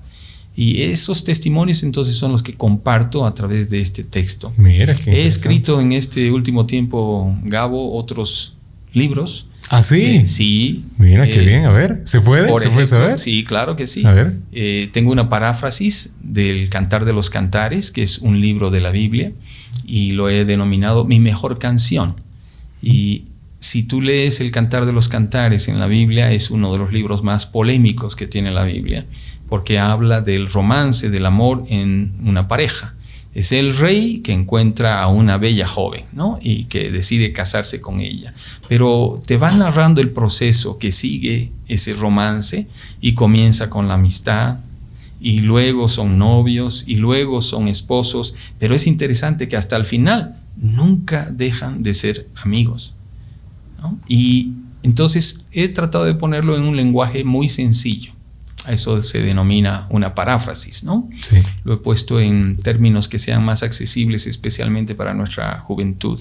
Y esos testimonios entonces son los que comparto a través de este texto. Mira, He escrito en este último tiempo, Gabo, otros libros. ¿Ah, sí? Eh, sí. Mira, qué eh, bien. A ver, ¿se puede? ¿Se puede saber? Sí, claro que sí. A ver. Eh, tengo una paráfrasis del Cantar de los Cantares, que es un libro de la Biblia, y lo he denominado mi mejor canción. Y si tú lees el Cantar de los Cantares en la Biblia, es uno de los libros más polémicos que tiene la Biblia, porque habla del romance, del amor en una pareja. Es el rey que encuentra a una bella joven, ¿no? Y que decide casarse con ella. Pero te va narrando el proceso que sigue ese romance y comienza con la amistad, y luego son novios, y luego son esposos, pero es interesante que hasta el final nunca dejan de ser amigos. Y entonces he tratado de ponerlo en un lenguaje muy sencillo. Eso se denomina una paráfrasis, ¿no? Lo he puesto en términos que sean más accesibles, especialmente para nuestra juventud.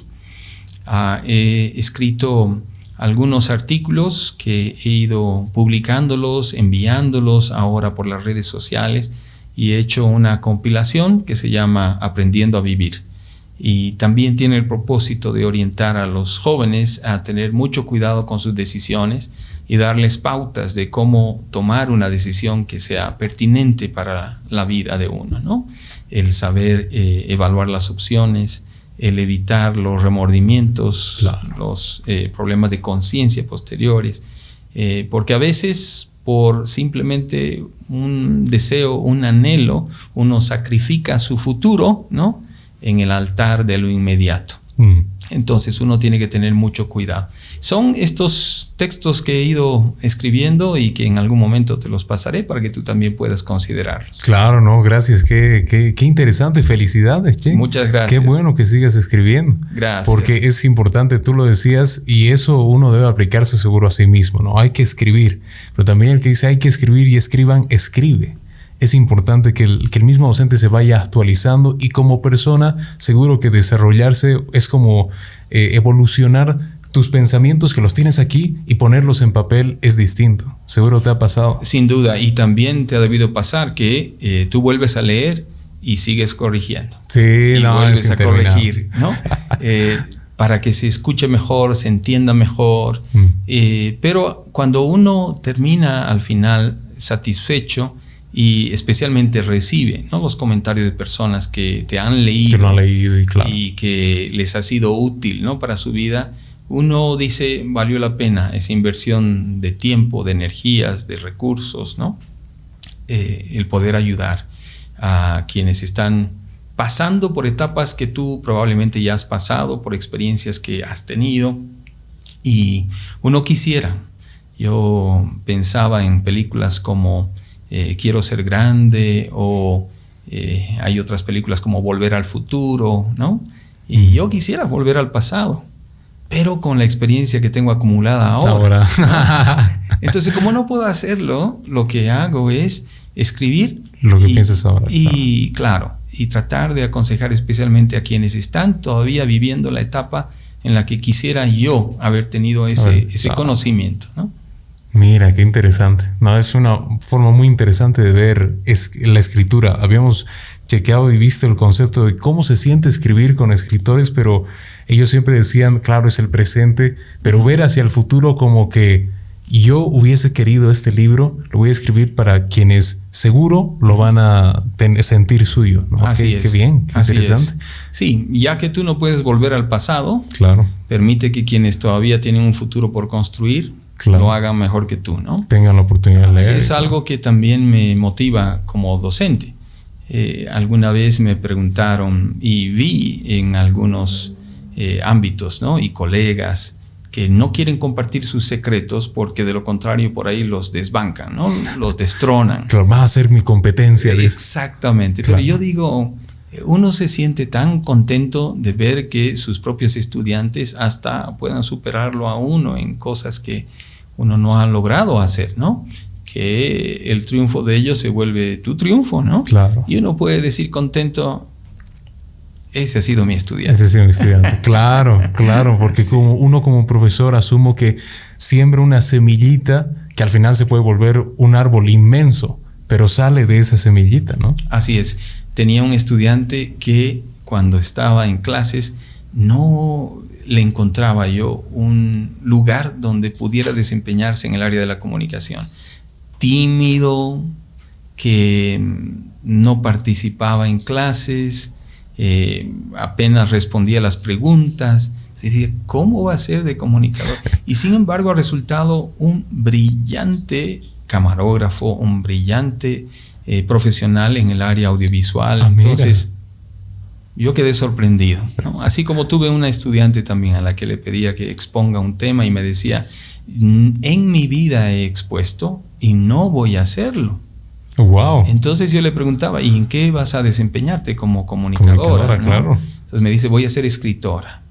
Ah, he escrito algunos artículos que he ido publicándolos, enviándolos ahora por las redes sociales y he hecho una compilación que se llama Aprendiendo a Vivir y también tiene el propósito de orientar a los jóvenes a tener mucho cuidado con sus decisiones y darles pautas de cómo tomar una decisión que sea pertinente para la vida de uno, ¿no? El saber eh, evaluar las opciones, el evitar los remordimientos, los eh, problemas de conciencia posteriores, eh, porque a veces por simplemente un deseo, un anhelo, uno sacrifica su futuro, ¿no? En el altar de lo inmediato. Mm. Entonces uno tiene que tener mucho cuidado. Son estos textos que he ido escribiendo y que en algún momento te los pasaré para que tú también puedas considerarlos. Claro, no, gracias. Qué, qué, interesante. Felicidades, Che. Muchas gracias. Qué bueno que sigas escribiendo. Gracias. Porque es importante, tú lo decías, y eso uno debe aplicarse seguro a sí mismo, ¿no? Hay que escribir. Pero también el que dice hay que escribir y escriban, escribe es importante que el, mismo docente se vaya actualizando y como persona seguro que desarrollarse es como eh, evolucionar tus pensamientos que los tienes aquí y ponerlos en papel es distinto. Seguro te ha pasado. Sin duda, y también te ha debido pasar que eh, tú vuelves a leer y sigues corrigiendo. Sí, y vuelves a corregir, ¿no? <laughs> Eh, para que se escuche mejor, se entienda mejor. Mm. pero cuando uno termina al final satisfecho, y especialmente recibe los comentarios de personas que te han leído, y, que les ha sido útil ¿no? para su vida, uno dice, valió la pena esa inversión de tiempo, de energías, de recursos, ¿no? Eh, el poder ayudar a quienes están pasando por etapas que tú probablemente ya has pasado, por experiencias que has tenido, y uno quisiera, yo pensaba en películas como eh, quiero ser grande o eh, hay otras películas como Volver al futuro, ¿no? Y yo quisiera volver al pasado, pero con la experiencia que tengo acumulada ahora. <laughs> Entonces, como no puedo hacerlo, lo que hago es escribir. Lo que piensas ahora. Y claro. y tratar de aconsejar especialmente a quienes están todavía viviendo la etapa en la que quisiera yo haber tenido ese, ese conocimiento, ¿no? Mira, qué interesante. No, es una forma muy interesante de ver la escritura. Habíamos chequeado y visto el concepto de cómo se siente escribir con escritores, pero ellos siempre decían, claro, es el presente, pero ver hacia el futuro como que yo hubiese querido este libro, lo voy a escribir para quienes seguro lo van a sentir suyo. Así es. Qué bien, qué interesante. Sí, ya que tú no puedes volver al pasado, claro. permite que quienes todavía tienen un futuro por construir lo hagan mejor que tú, ¿no? Tengan la oportunidad de leer. Es algo que también me motiva como docente. Eh, alguna vez me preguntaron y vi en algunos eh, ámbitos, ¿no? Y colegas que no quieren compartir sus secretos porque de lo contrario por ahí los desbancan, ¿no? Los destronan. Claro, va a ser mi competencia. Exactamente. Pero yo digo, uno se siente tan contento de ver que sus propios estudiantes hasta puedan superarlo a uno en cosas que uno no ha logrado hacer, ¿no? Que el triunfo de ellos se vuelve tu triunfo, ¿no? Claro. Y uno puede decir contento, ese ha sido mi estudiante. Ese ha sido mi estudiante. <laughs> claro, claro, porque como uno como profesor asumo que siembra una semillita que al final se puede volver un árbol inmenso, pero sale de esa semillita, ¿no? Así es. Tenía un estudiante que cuando estaba en clases no le encontraba yo un lugar donde pudiera desempeñarse en el área de la comunicación. Tímido, que no participaba en clases, eh, apenas respondía a las preguntas. decir, ¿cómo va a ser de comunicador? Y sin embargo ha resultado un brillante camarógrafo, un brillante eh, profesional en el área audiovisual. Ah, Entonces, yo quedé sorprendido. Así como tuve una estudiante también a la que le pedía que exponga un tema y me decía, en mi vida he expuesto y no voy a hacerlo. Wow. Entonces yo le preguntaba, ¿y en qué vas a desempeñarte como comunicadora? claro. Entonces me dice, voy a ser escritora.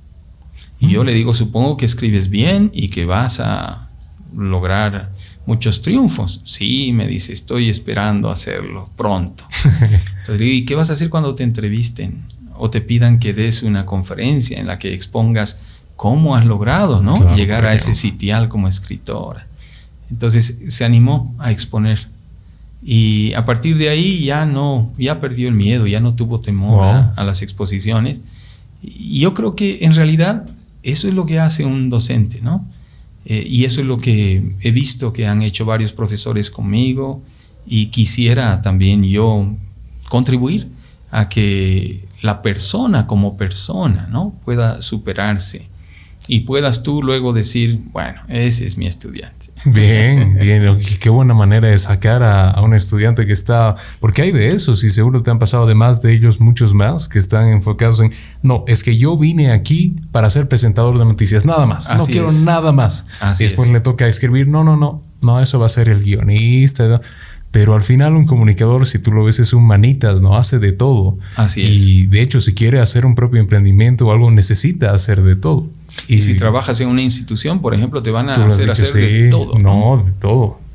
Y yo le digo, supongo que escribes bien y que vas a lograr muchos triunfos. Sí, me dice, estoy esperando hacerlo pronto. <laughs> Entonces le digo, ¿y qué vas a hacer cuando te entrevisten? O te pidan que des una conferencia en la que expongas cómo has logrado ¿no? llegar a ese sitial como escritora. Entonces se animó a exponer. Y a partir de ahí ya no, ya perdió el miedo, ya no tuvo temor a, las exposiciones. Y yo creo que en realidad eso es lo que hace un docente, ¿no? Eh, y eso es lo que he visto que han hecho varios profesores conmigo y quisiera también yo contribuir a que la persona como persona, ¿no? Pueda superarse y puedas tú luego decir, bueno, ese es mi estudiante. <laughs> Bien, bien, qué buena manera de sacar a, un estudiante que está, porque hay de esos y seguro te han pasado además de ellos muchos más que están enfocados en, no, es que yo vine aquí para ser presentador de noticias, nada más, no quiero nada más. y después le toca escribir, no, no, no, no, eso va a ser el guionista. Pero al final un comunicador, si tú lo ves, es un manitas, ¿no? Hace de todo. Así es. Y de hecho, si quiere hacer un propio emprendimiento o algo, necesita hacer de todo. Y, si trabajas en una institución, por ejemplo, te van a hacer hacer de todo. No,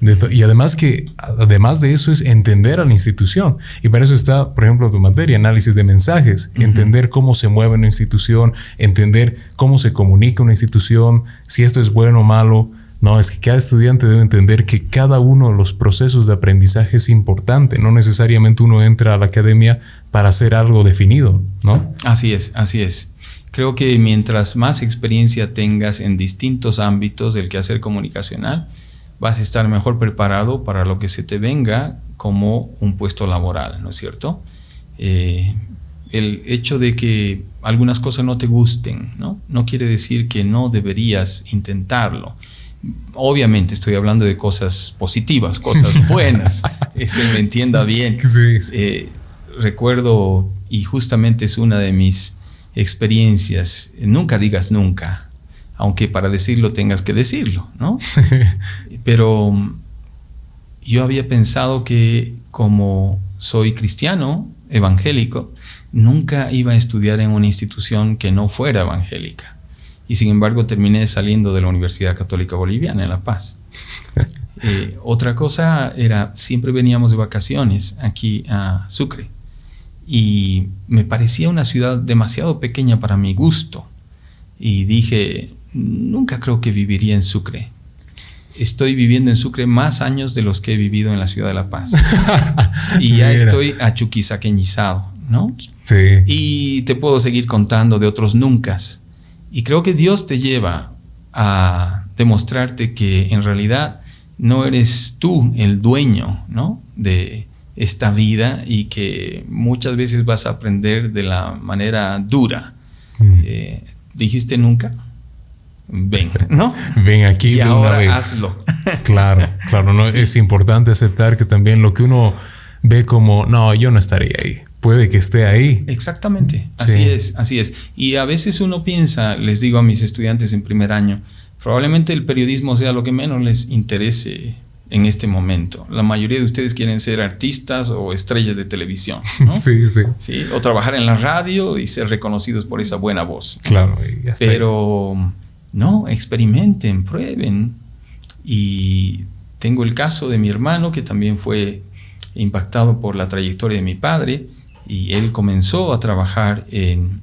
de todo. y además que, además de eso, es entender a la institución. Y para eso está, por ejemplo, tu materia, análisis de mensajes. Entender cómo se mueve una institución, entender cómo se comunica una institución, si esto es bueno o malo no, es que cada estudiante debe entender que cada uno de los procesos de aprendizaje es importante. No necesariamente uno entra a la academia para hacer algo definido, ¿no? Así es, así es. Creo que mientras más experiencia tengas en distintos ámbitos del quehacer comunicacional, vas a estar mejor preparado para lo que se te venga como un puesto laboral, ¿no es cierto? Eh, el hecho de que algunas cosas no te gusten, ¿no? No quiere decir que no deberías intentarlo obviamente estoy hablando de cosas positivas, cosas <laughs> buenas, se me entienda bien. Eh, recuerdo, y justamente es una de mis experiencias, nunca digas nunca, aunque para decirlo tengas que decirlo, ¿no? <laughs> Pero yo había pensado que como soy cristiano, evangélico, nunca iba a estudiar en una institución que no fuera evangélica y sin embargo terminé saliendo de la Universidad Católica Boliviana en La Paz. <laughs> Eh, otra cosa era, siempre veníamos de vacaciones aquí a Sucre y me parecía una ciudad demasiado pequeña para mi gusto y dije, nunca creo que viviría en Sucre. estoy viviendo en Sucre más años de los que he vivido en la ciudad de La Paz. <laughs> y ya estoy achuquisaqueñizado, ¿no? Sí. Y te puedo seguir contando de otros nunca. Y creo que Dios te lleva a demostrarte que en realidad no eres tú el dueño, ¿no? De esta vida y que muchas veces vas a aprender de la manera dura. Mm. Eh, ¿Dijiste nunca? ven, ¿no? Ven aquí y ahora hazlo. <laughs> Claro, claro, no es importante aceptar que también lo que uno ve como, no, yo no estaría ahí. Puede que esté ahí. Exactamente, así es, así es. Y a veces uno piensa, les digo a mis estudiantes en primer año, probablemente el periodismo sea lo que menos les interese en este momento. La mayoría de ustedes quieren ser artistas o estrellas de televisión, ¿no? <laughs> sí, sí, sí. O trabajar en la radio y ser reconocidos por esa buena voz. Claro, Pero no, experimenten, prueben. Y tengo el caso de mi hermano que también fue impactado por la trayectoria de mi padre y él comenzó a trabajar en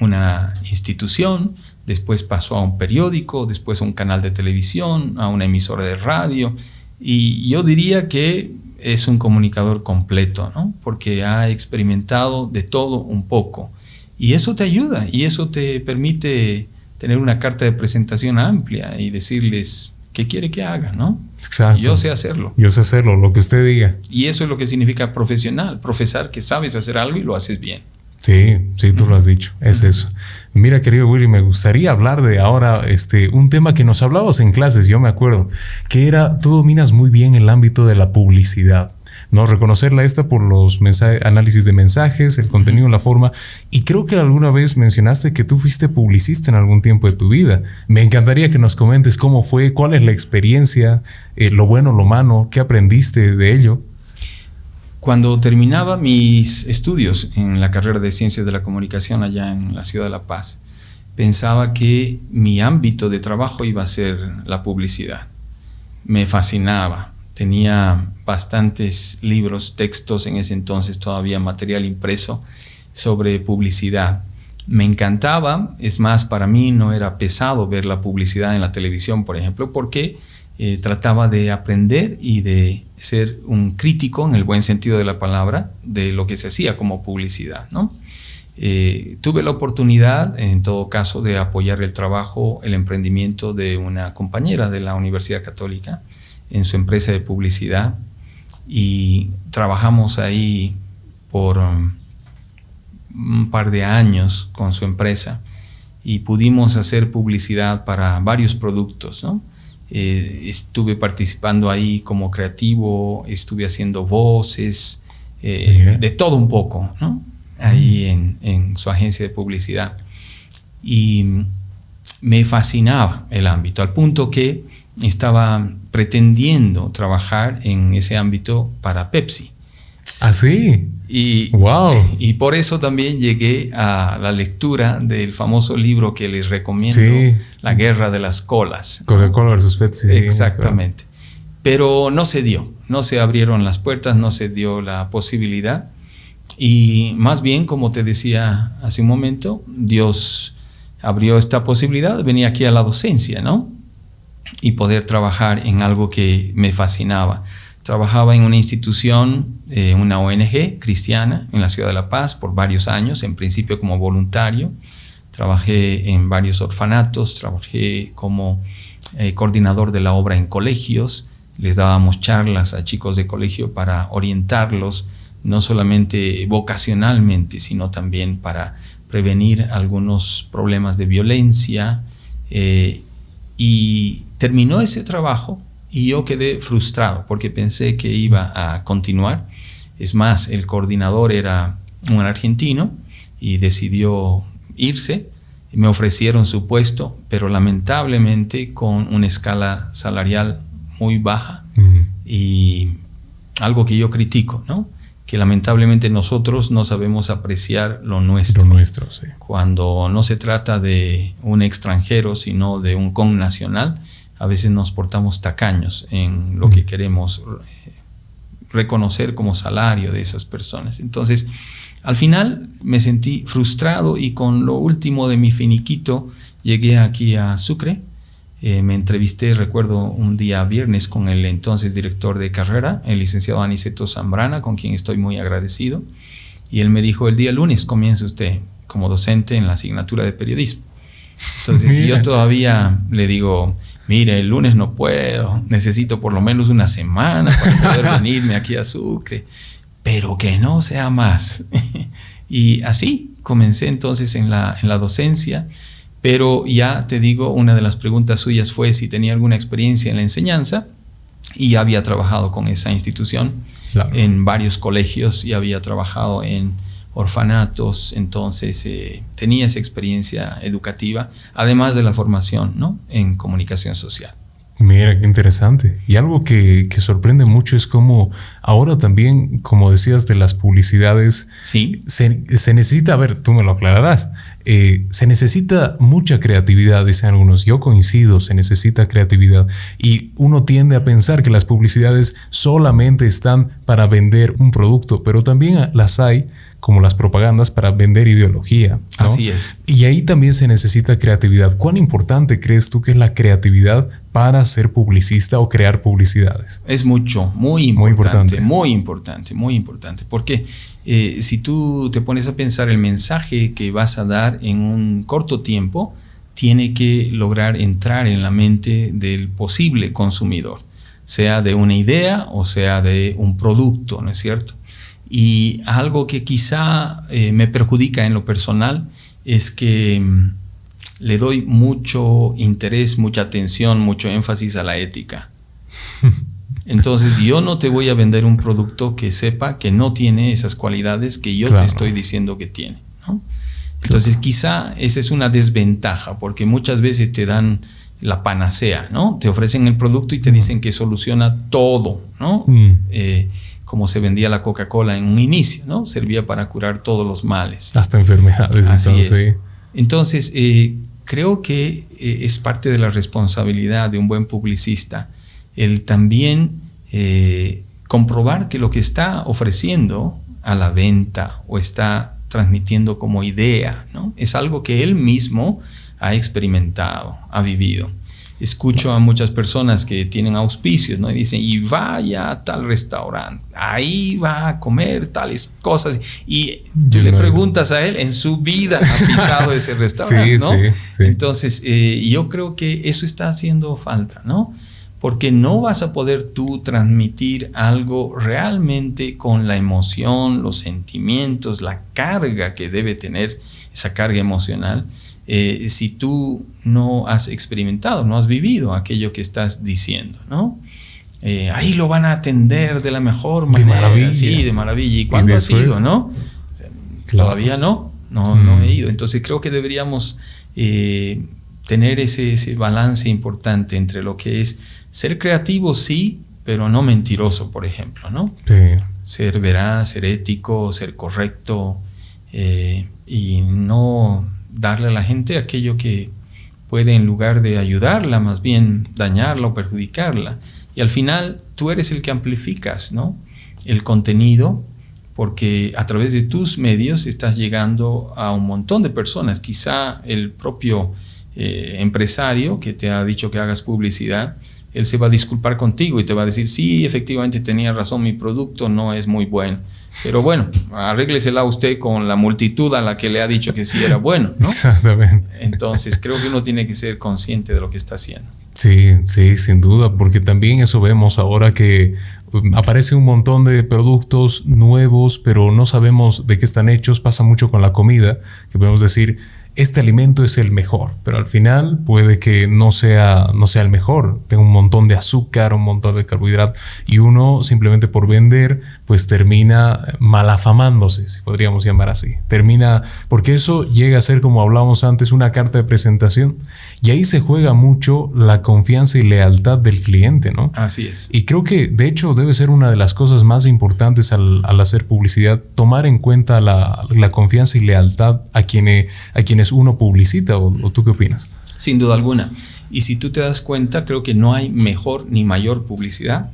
una institución, después pasó a un periódico, después a un canal de televisión, a una emisora de radio y yo diría que es un comunicador completo, ¿no? Porque ha experimentado de todo un poco y eso te ayuda y eso te permite tener una carta de presentación amplia y decirles qué quiere que haga, ¿no? Exacto. Yo sé hacerlo. Yo sé hacerlo, lo que usted diga. Y eso es lo que significa profesional, profesar que sabes hacer algo y lo haces bien. Sí, sí, tú lo has dicho, es eso. Mira, querido Willy, me gustaría hablar de ahora este, un tema que nos hablabas en clases, yo me acuerdo, que era, tú dominas muy bien el ámbito de la publicidad. ¿No? Reconocerla esta por los análisis de mensajes, el contenido, la forma. Y creo que alguna vez mencionaste que tú fuiste publicista en algún tiempo de tu vida. Me encantaría que nos comentes cómo fue, cuál es la experiencia, eh, lo bueno, lo malo, qué aprendiste de ello. Cuando terminaba mis estudios en la carrera de Ciencias de la Comunicación allá en la ciudad de La Paz, pensaba que mi ámbito de trabajo iba a ser la publicidad. Me fascinaba, tenía bastantes libros, textos en ese entonces, todavía material impreso sobre publicidad. Me encantaba, es más, para mí no era pesado ver la publicidad en la televisión, por ejemplo, porque eh, trataba de aprender y de ser un crítico, en el buen sentido de la palabra, de lo que se hacía como publicidad. Eh, tuve la oportunidad, en todo caso, de apoyar el trabajo, el emprendimiento de una compañera de la Universidad Católica, en su empresa de publicidad y trabajamos ahí por um, un par de años con su empresa y pudimos hacer publicidad para varios productos. Eh, estuve participando ahí como creativo, estuve haciendo voces, eh, de todo un poco, ahí en, en su agencia de publicidad. Y me fascinaba el ámbito, al punto que estaba pretendiendo trabajar en ese ámbito para Pepsi. ¿Ah, sí? Y, wow. <laughs> y por eso también llegué a la lectura del famoso libro que les recomiendo, La Guerra de las Colas. Coca-Cola versus Pepsi. Exactamente. Pero no se dio, no se abrieron las puertas, no se dio la posibilidad. Y más bien, como te decía hace un momento, Dios abrió esta posibilidad, venía aquí a la docencia, ¿no? Y poder trabajar en algo que me fascinaba. Trabajaba en una institución, eh, una ONG cristiana en la ciudad de La Paz por varios años, en principio como voluntario. Trabajé en varios orfanatos, trabajé como eh, coordinador de la obra en colegios. Les dábamos charlas a chicos de colegio para orientarlos, no solamente vocacionalmente, sino también para prevenir algunos problemas de violencia. Eh, y terminó ese trabajo y yo quedé frustrado porque pensé que iba a continuar. Es más, el coordinador era un argentino y decidió irse. Me ofrecieron su puesto, pero lamentablemente con una escala salarial muy baja y algo que yo critico, ¿no? Que lamentablemente nosotros no sabemos apreciar lo nuestro. Lo nuestro, sí. Cuando no se trata de un extranjero, sino de un connacional, a veces nos portamos tacaños en lo que queremos eh, reconocer como salario de esas personas. Entonces, al final me sentí frustrado y con lo último de mi finiquito llegué aquí a Sucre Eh, me entrevisté, recuerdo, un día viernes con el entonces director de carrera, el licenciado Aniceto Zambrana, con quien estoy muy agradecido. Y él me dijo, el día lunes comienza usted como docente en la asignatura de periodismo. Entonces yo <laughs> todavía le digo, mire, el lunes no puedo, necesito por lo menos una semana para <laughs> poder venirme aquí a Sucre, pero que no sea más. <laughs> y así comencé entonces en la, en la docencia pero ya te digo, una de las preguntas suyas fue si tenía alguna experiencia en la enseñanza y ya había trabajado con esa institución en varios colegios y había trabajado en orfanatos, entonces eh, tenía esa experiencia educativa, además de la formación ¿no? en comunicación social. Mira, qué interesante. Y algo que, sorprende mucho es cómo ahora también, como decías, de las publicidades, ¿Sí? se, necesita, a ver, tú me lo aclararás, eh, se necesita mucha creatividad, dicen algunos. Yo coincido, se necesita creatividad. Y uno tiende a pensar que las publicidades solamente están para vender un producto, pero también las hay como las propagandas para vender ideología. Así es. Y ahí también se necesita creatividad. ¿Cuán importante crees tú que es la creatividad para ser publicista o crear publicidades? Es mucho, muy importante. Muy importante, muy importante. Porque eh, si tú te pones a pensar el mensaje que vas a dar en un corto tiempo, tiene que lograr entrar en la mente del posible consumidor, sea de una idea o sea de un producto, ¿no es cierto? Y algo que quizá eh, me perjudica en lo personal es que mm, le doy mucho interés, mucha atención, mucho énfasis a la ética. <laughs> Entonces yo no te voy a vender un producto que sepa que no tiene esas cualidades que yo te estoy diciendo que tiene. Entonces quizá esa es una desventaja porque muchas veces te dan la panacea, ¿no? Te ofrecen el producto y te dicen que soluciona todo, ¿no? Mm. Eh, como se vendía la Coca-Cola en un inicio, ¿no? Servía para curar todos los males. Hasta enfermedades. entonces. Entonces, eh, creo que eh, es parte de la responsabilidad de un buen publicista el también eh, comprobar que lo que está ofreciendo a la venta o está transmitiendo como idea, ¿no? Es algo que él mismo ha experimentado, ha vivido escucho a muchas personas que tienen auspicios, ¿no? Y dicen, y vaya a tal restaurante, ahí va a comer tales cosas. Y tú le preguntas a él, en su vida ha pisado ese <laughs> restaurante, ¿no? Entonces, eh, yo creo que eso está haciendo falta, ¿no? Porque no vas a poder tú transmitir algo realmente con la emoción, los sentimientos, la carga que debe tener esa carga emocional eh, si tú no has experimentado, no has vivido aquello que estás diciendo, ¿no? Eh, ahí lo van a atender de la mejor manera. De maravilla. Sí, de maravilla. ¿Y cuándo ha sido, no? Todavía no, no, no he mm. ido. Entonces creo que deberíamos eh, tener ese, ese balance importante entre lo que es ser creativo, sí, pero no mentiroso, por ejemplo, ¿no? Sí. Ser veraz, ser ético, ser correcto y no darle a la gente aquello que puede en lugar de ayudarla, más bien dañarla o perjudicarla. Y al final tú eres el que amplificas ¿no? el contenido porque a través de tus medios estás llegando a un montón de personas. Quizá el propio eh, empresario que te ha dicho que hagas publicidad, él se va a disculpar contigo y te va a decir, sí, efectivamente tenía razón, mi producto no es muy bueno pero bueno, arréglesela usted con la multitud a la que le ha dicho que sí era bueno, ¿no? Exactamente. Entonces creo que uno tiene que ser consciente de lo que está haciendo. Sí, sí, sin duda, porque también eso vemos ahora que um, aparece un montón de productos nuevos, pero no sabemos de qué están hechos. Pasa mucho con la comida, que podemos decir, este alimento es el mejor, pero al final puede que no sea, no sea el mejor. Tenga un montón de azúcar, un montón de carbohidratos y uno simplemente por vender pues termina malafamándose, si podríamos llamar así. Termina, porque eso llega a ser como hablábamos antes, una carta de presentación y ahí se juega mucho la confianza y lealtad del cliente, ¿no? Así es. Y creo que de hecho debe ser una de las cosas más importantes al, hacer publicidad, tomar en cuenta la, confianza y lealtad a quienes, a quienes uno publicita, o, tú qué opinas? Sin duda alguna. Y si tú te das cuenta, creo que no hay mejor ni mayor publicidad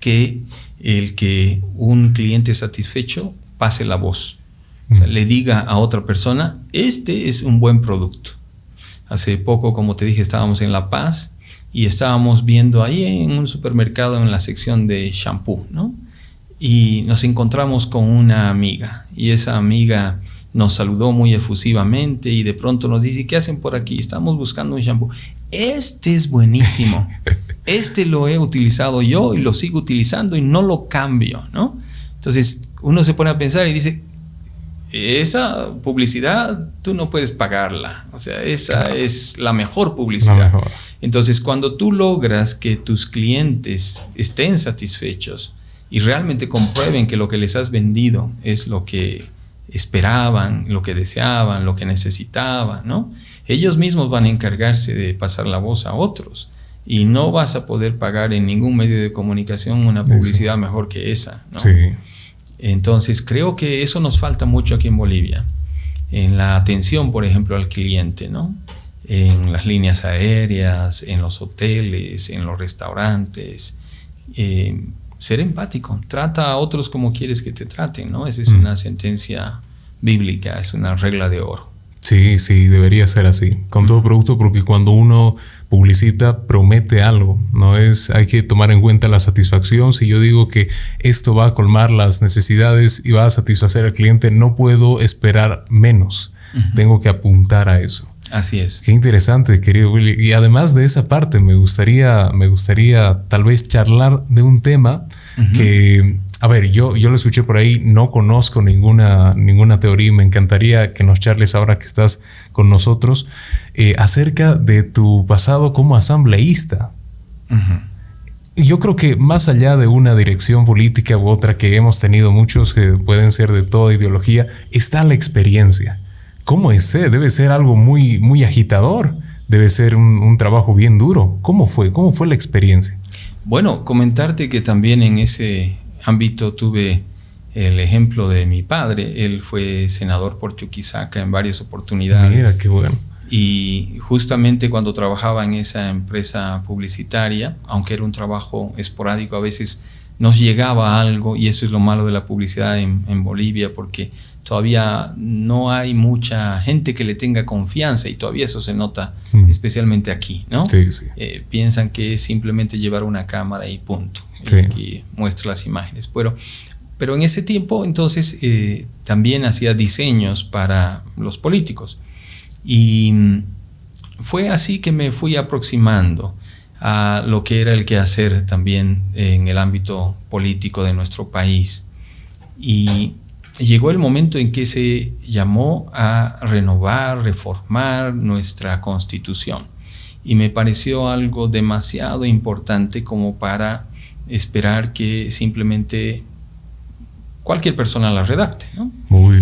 que el que un cliente satisfecho pase la voz. O sea, le diga a otra persona, este es un buen producto Hace poco, como te dije, estábamos en La Paz y estábamos viendo ahí en un supermercado en la sección de shampoo, ¿no? Y nos encontramos con una amiga y esa amiga nos saludó muy efusivamente y de pronto nos dice, ¿qué hacen por aquí? Estamos buscando un shampoo. Este es buenísimo. <laughs> Este lo he utilizado yo y lo sigo utilizando y no lo cambio, ¿no? Entonces uno se pone a pensar y dice, esa publicidad tú no puedes pagarla. O sea, esa es la mejor publicidad. Entonces, cuando tú logras que tus clientes estén satisfechos y realmente comprueben que lo que les has vendido es lo que esperaban, lo que deseaban, lo que necesitaban, ¿no? Ellos mismos van a encargarse de pasar la voz a otros y no vas a poder pagar en ningún medio de comunicación una publicidad mejor que esa, ¿no? Sí. Entonces creo que eso nos falta mucho aquí en Bolivia, en la atención, por ejemplo, al cliente, ¿no? En las líneas aéreas, en los hoteles, en los restaurantes. Eh, ser empático, trata a otros como quieres que te traten, ¿no? Esa es mm. una sentencia bíblica, es una regla de oro. Sí, sí, debería ser así, con todo producto, porque cuando uno publicita, promete algo, no es, hay que tomar en cuenta la satisfacción. Si yo digo que esto va a colmar las necesidades y va a satisfacer al cliente, no puedo esperar menos, tengo que apuntar a eso. Así es. Qué interesante, querido Willy. Y además de esa parte, me gustaría, me gustaría tal vez charlar de un tema que a ver, yo, yo lo escuché por ahí, no conozco ninguna, ninguna teoría y me encantaría que nos charles ahora que estás con nosotros eh, acerca de tu pasado como asambleísta. Yo creo que más allá de una dirección política u otra que hemos tenido muchos que pueden ser de toda ideología, está la experiencia. ¿Cómo es? Debe ser algo muy, muy agitador, debe ser un, un trabajo bien duro. ¿Cómo fue? ¿Cómo fue la experiencia? Bueno, comentarte que también en ese, ámbito tuve el ejemplo de mi padre. Él fue senador por Chuquisaca en varias oportunidades. Mira, qué bueno. Y justamente cuando trabajaba en esa empresa publicitaria, aunque era un trabajo esporádico, a veces nos llegaba algo, y eso es lo malo de la publicidad en, Bolivia, porque todavía no hay mucha gente que le tenga confianza y todavía eso se nota mm. especialmente aquí, ¿no? Sí, sí. Eh, piensan que es simplemente llevar una cámara y punto y muestra las imágenes. Pero, pero en ese tiempo entonces eh, también hacía diseños para los políticos. Y mm, fue así que me fui aproximando a lo que era el quehacer también en el ámbito político de nuestro país. Y llegó el momento en que se llamó a renovar, reformar nuestra constitución. Y me pareció algo demasiado importante como para esperar que simplemente cualquier persona la redacte. ¿no?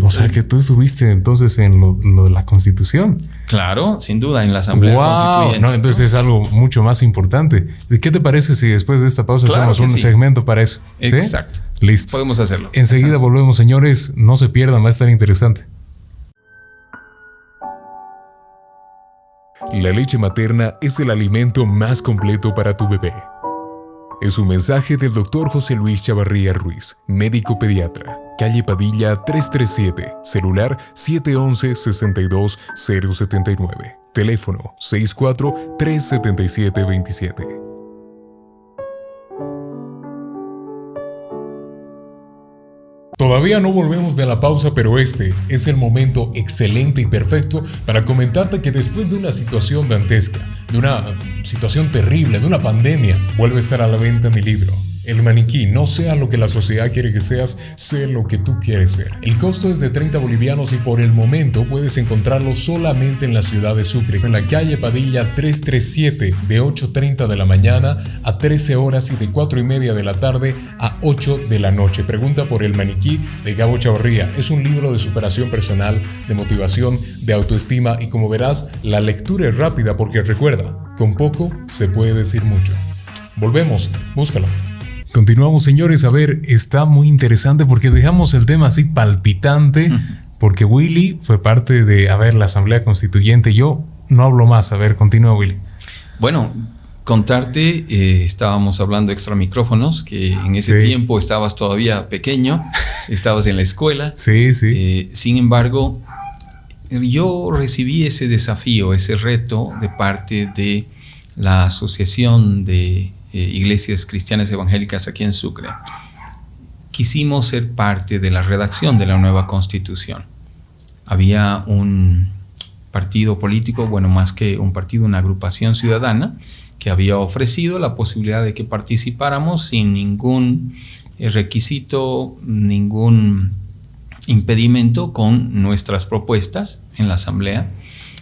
o sea que tú estuviste entonces en lo, de la constitución. Claro, sin duda, en la Asamblea Constituyente. No, entonces es algo mucho más importante. ¿Qué te parece si después de esta pausa hacemos un segmento para eso? Exacto. Listo. Podemos hacerlo. Enseguida volvemos, señores. No se pierdan, va a estar interesante. La leche materna es el alimento más completo para tu bebé. Es un mensaje del Dr. José Luis Chavarría Ruiz, médico pediatra, calle Padilla 337, celular 711-62079, teléfono 64 Todavía no volvemos de la pausa, pero este es el momento excelente y perfecto para comentarte que después de una situación dantesca, de una situación terrible, de una pandemia, vuelve a estar a la venta mi libro. El maniquí, no sea lo que la sociedad quiere que seas, sé lo que tú quieres ser. El costo es de 30 bolivianos y por el momento puedes encontrarlo solamente en la ciudad de Sucre, en la calle Padilla 337, de 8.30 de la mañana a 13 horas y de 4 y media de la tarde a 8 de la noche. Pregunta por El maniquí de Gabo Chavarría. Es un libro de superación personal, de motivación, de autoestima y como verás, la lectura es rápida porque recuerda, con poco se puede decir mucho. Volvemos, búscalo. Continuamos, señores. A ver, está muy interesante porque dejamos el tema así palpitante, porque Willy fue parte de, a ver, la Asamblea Constituyente. Yo no hablo más. A ver, continúa, Willy. Bueno, contarte, eh, estábamos hablando extra micrófonos, que en ese tiempo estabas todavía pequeño, <laughs> estabas en la escuela. Sí, sí. Eh, sin embargo, yo recibí ese desafío, ese reto de parte de la Asociación de Iglesias Cristianas Evangélicas aquí en Sucre. Quisimos ser parte de la redacción de la nueva constitución. Había un partido político, bueno, más que un partido, una agrupación ciudadana, que había ofrecido la posibilidad de que participáramos sin ningún eh, requisito, ningún impedimento con nuestras propuestas en la asamblea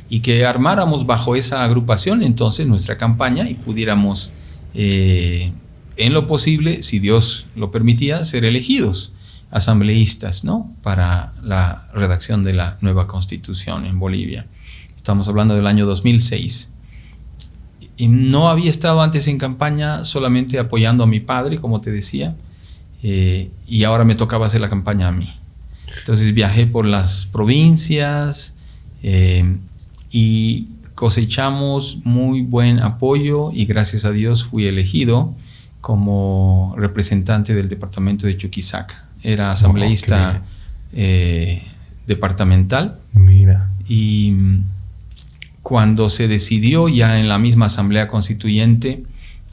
y que armáramos bajo esa agrupación entonces nuestra campaña y pudiéramos eh, en lo posible, si Dios lo permitía, ser elegidos asambleístas ¿no? para la redacción de la nueva constitución en Bolivia. Estamos hablando del año 2006. Y no había estado antes en campaña solamente apoyando a mi padre, como te decía, eh, y ahora me tocaba hacer la campaña a mí. Entonces viajé por las provincias eh, y cosechamos muy buen apoyo y gracias a Dios fui elegido como representante del departamento de Chuquisaca. Era asambleísta eh, departamental. Mira. Y cuando se decidió ya en la misma asamblea constituyente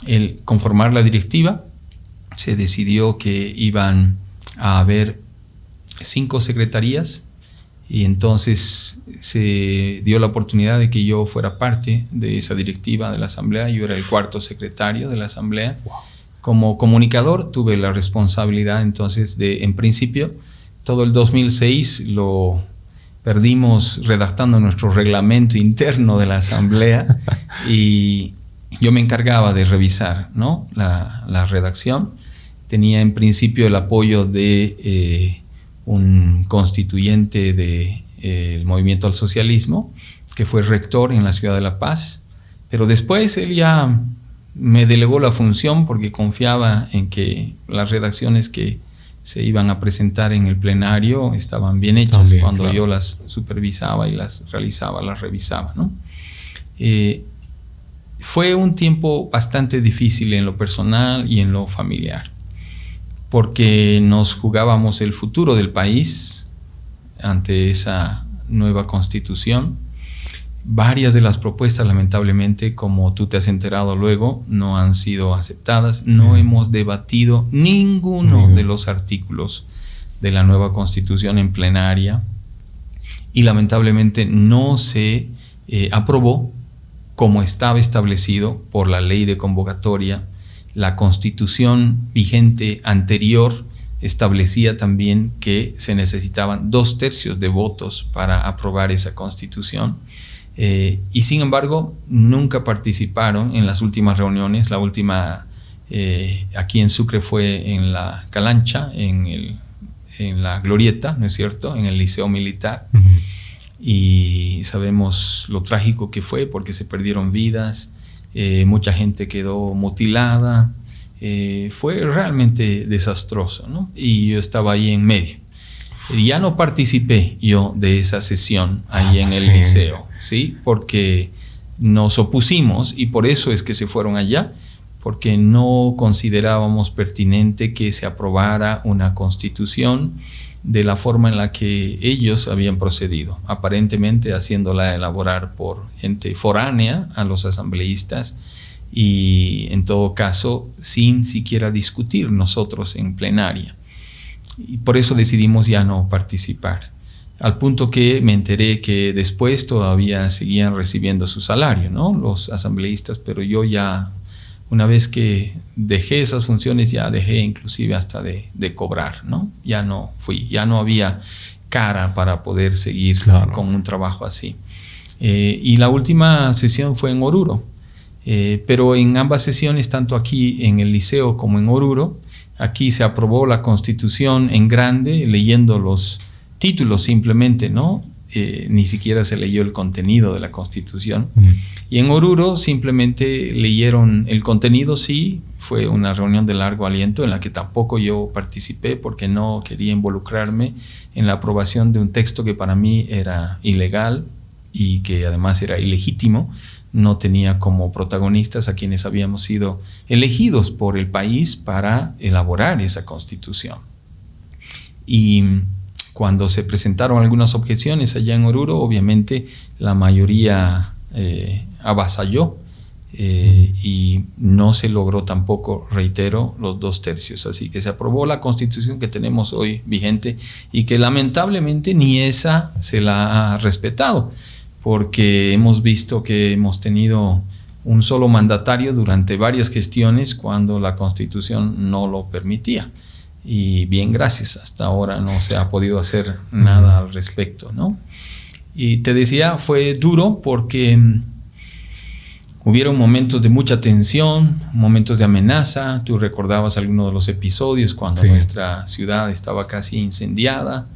el conformar la directiva, se decidió que iban a haber cinco secretarías y entonces se dio la oportunidad de que yo fuera parte de esa directiva de la asamblea. Yo era el cuarto secretario de la asamblea. Como comunicador tuve la responsabilidad entonces de, en principio, todo el 2006 lo perdimos redactando nuestro reglamento interno de la asamblea <laughs> y yo me encargaba de revisar ¿no? la, redacción. Tenía en principio el apoyo de... Eh, un constituyente del de, eh, movimiento al socialismo, que fue rector en la ciudad de La Paz, pero después él ya me delegó la función porque confiaba en que las redacciones que se iban a presentar en el plenario estaban bien hechas cuando yo las supervisaba y las realizaba, las revisaba. Eh, fue un tiempo bastante difícil en lo personal y en lo familiar porque nos jugábamos el futuro del país ante esa nueva constitución. Varias de las propuestas, lamentablemente, como tú te has enterado luego, no han sido aceptadas. No hemos debatido ninguno de los artículos de la nueva constitución en plenaria y lamentablemente no se eh, aprobó como estaba establecido por la ley de convocatoria la constitución vigente anterior establecía también que se necesitaban dos tercios de votos para aprobar esa constitución. Eh, y sin embargo, nunca participaron en las últimas reuniones. La última eh, aquí en Sucre fue en la Calancha, en, el, en, la Glorieta, ¿no es cierto?, en el Liceo Militar. Y sabemos lo trágico que fue porque se perdieron vidas, eh, mucha gente quedó mutilada, eh, fue realmente desastroso, ¿no? Y yo estaba ahí en medio. Ya no participé yo de esa sesión ahí ah, en el liceo, ¿sí? Porque nos opusimos y por eso es que se fueron allá, porque no considerábamos pertinente que se aprobara una constitución de la forma en la que ellos habían procedido, aparentemente haciéndola elaborar por gente foránea a los asambleístas y en todo caso sin siquiera discutir nosotros en plenaria. Y por eso decidimos ya no participar, al punto que me enteré que después todavía seguían recibiendo su salario, ¿no? Los asambleístas, pero yo ya una vez que dejé esas funciones ya dejé inclusive hasta de, cobrar, ¿no? Ya no fui, ya no había cara para poder seguir con un trabajo así. Eh, y la última sesión fue en Oruro, eh, pero en ambas sesiones, tanto aquí en el liceo como en Oruro, aquí se aprobó la constitución en grande, leyendo los títulos simplemente, ¿no? Eh, ni siquiera se leyó el contenido de la constitución. Mm. Y en Oruro simplemente leyeron el contenido, sí, fue una reunión de largo aliento en la que tampoco yo participé porque no quería involucrarme en la aprobación de un texto que para mí era ilegal y que además era ilegítimo. No tenía como protagonistas a quienes habíamos sido elegidos por el país para elaborar esa constitución. Y cuando se presentaron algunas objeciones allá en Oruro, obviamente la mayoría eh, avasalló eh, y no se logró tampoco, reitero, los dos tercios. Así que se aprobó la constitución que tenemos hoy vigente y que lamentablemente ni esa se la ha respetado, porque hemos visto que hemos tenido un solo mandatario durante varias gestiones cuando la constitución no lo permitía. Y bien, gracias, hasta ahora no se ha podido hacer nada al respecto, ¿no? Y te decía, fue duro porque Hubieron momentos de mucha tensión, momentos de amenaza. Tú recordabas algunos de los episodios cuando nuestra ciudad estaba casi incendiada.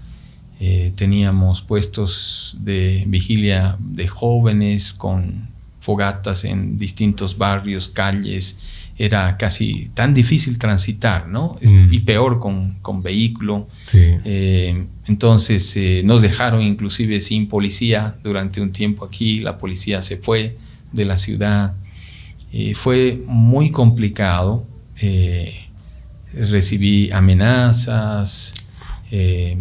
Eh, teníamos puestos de vigilia de jóvenes con fogatas en distintos barrios, calles. Era casi tan difícil transitar, ¿no? Mm. Y peor con, con vehículo. Eh, entonces eh, nos dejaron inclusive sin policía durante un tiempo aquí. La policía se fue de la ciudad. Eh, fue muy complicado. Recibí amenazas. Eh,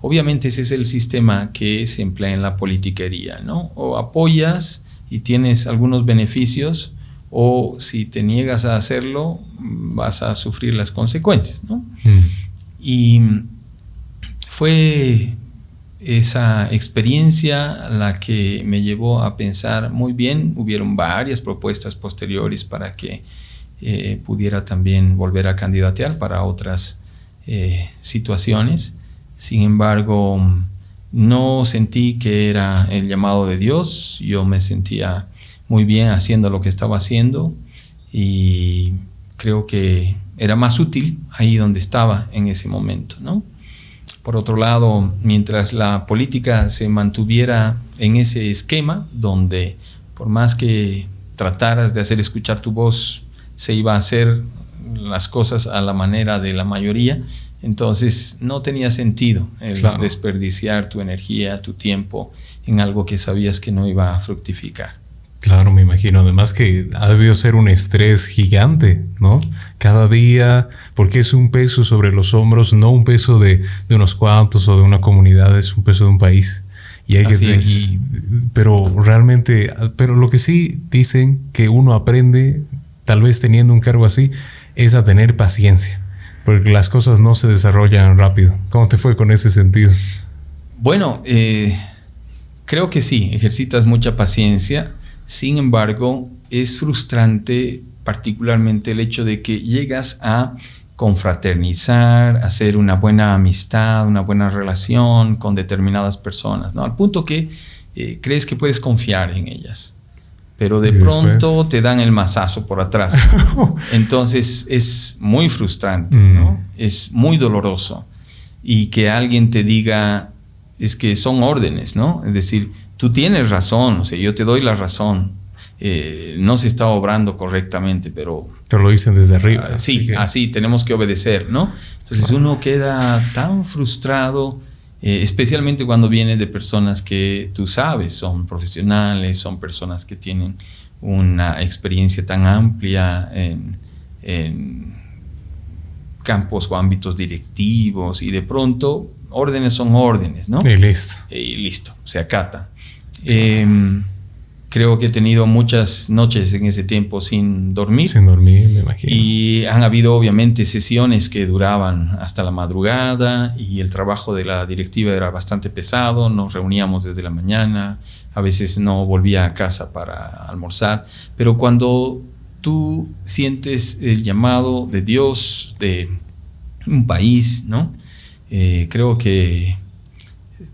obviamente ese es el sistema que se emplea en la politiquería, ¿no? O apoyas y tienes algunos beneficios, o si te niegas a hacerlo, vas a sufrir las consecuencias, ¿no? Mm. Y fue esa experiencia la que me llevó a pensar muy bien. Hubieron varias propuestas posteriores para que eh, pudiera también volver a candidatear para otras eh, situaciones. Sin embargo, no sentí que era el llamado de Dios. Yo me sentía muy bien haciendo lo que estaba haciendo y creo que era más útil ahí donde estaba en ese momento, ¿no? Por otro lado, mientras la política se mantuviera en ese esquema donde por más que trataras de hacer escuchar tu voz, se iba a hacer las cosas a la manera de la mayoría, entonces no tenía sentido el desperdiciar tu energía, tu tiempo en algo que sabías que no iba a fructificar. Claro, me imagino. Además que ha debido ser un estrés gigante, ¿no? Cada día, porque es un peso sobre los hombros, no un peso de, unos cuantos o de una comunidad, es un peso de un país. Y hay que, pero realmente, pero lo que sí dicen que uno aprende, tal vez teniendo un cargo así, es a tener paciencia, porque las cosas no se desarrollan rápido. ¿Cómo te fue con ese sentido? Bueno, eh, creo que sí, ejercitas mucha paciencia sin embargo, es frustrante particularmente el hecho de que llegas a confraternizar, hacer una buena amistad, una buena relación con determinadas personas, ¿no? Al punto que eh, crees que puedes confiar en ellas. Pero de pronto te dan el mazazo por atrás. <laughs> Entonces es muy frustrante, ¿no? Mm. Es muy doloroso. Y que alguien te diga, es que son órdenes, ¿no? Es decir, tú tienes razón, o sea, yo te doy la razón. Eh, no se está obrando correctamente, pero... Te lo dicen desde arriba. Ah, sí, así, tenemos que obedecer, ¿no? Entonces uno queda tan frustrado, eh, especialmente cuando viene de personas que tú sabes, son profesionales, son personas que tienen una experiencia tan amplia en, en campos o ámbitos directivos y de pronto órdenes son órdenes, ¿no? Y listo. Y listo, se acata. Em, creo que he tenido muchas noches en ese tiempo sin dormir. Sin dormir, me imagino. Y han habido obviamente sesiones que duraban hasta la madrugada y el trabajo de la directiva era bastante pesado, nos reuníamos desde la mañana, a veces no volvía a casa para almorzar, pero cuando tú sientes el llamado de Dios, de un país, ¿no? Eh, creo que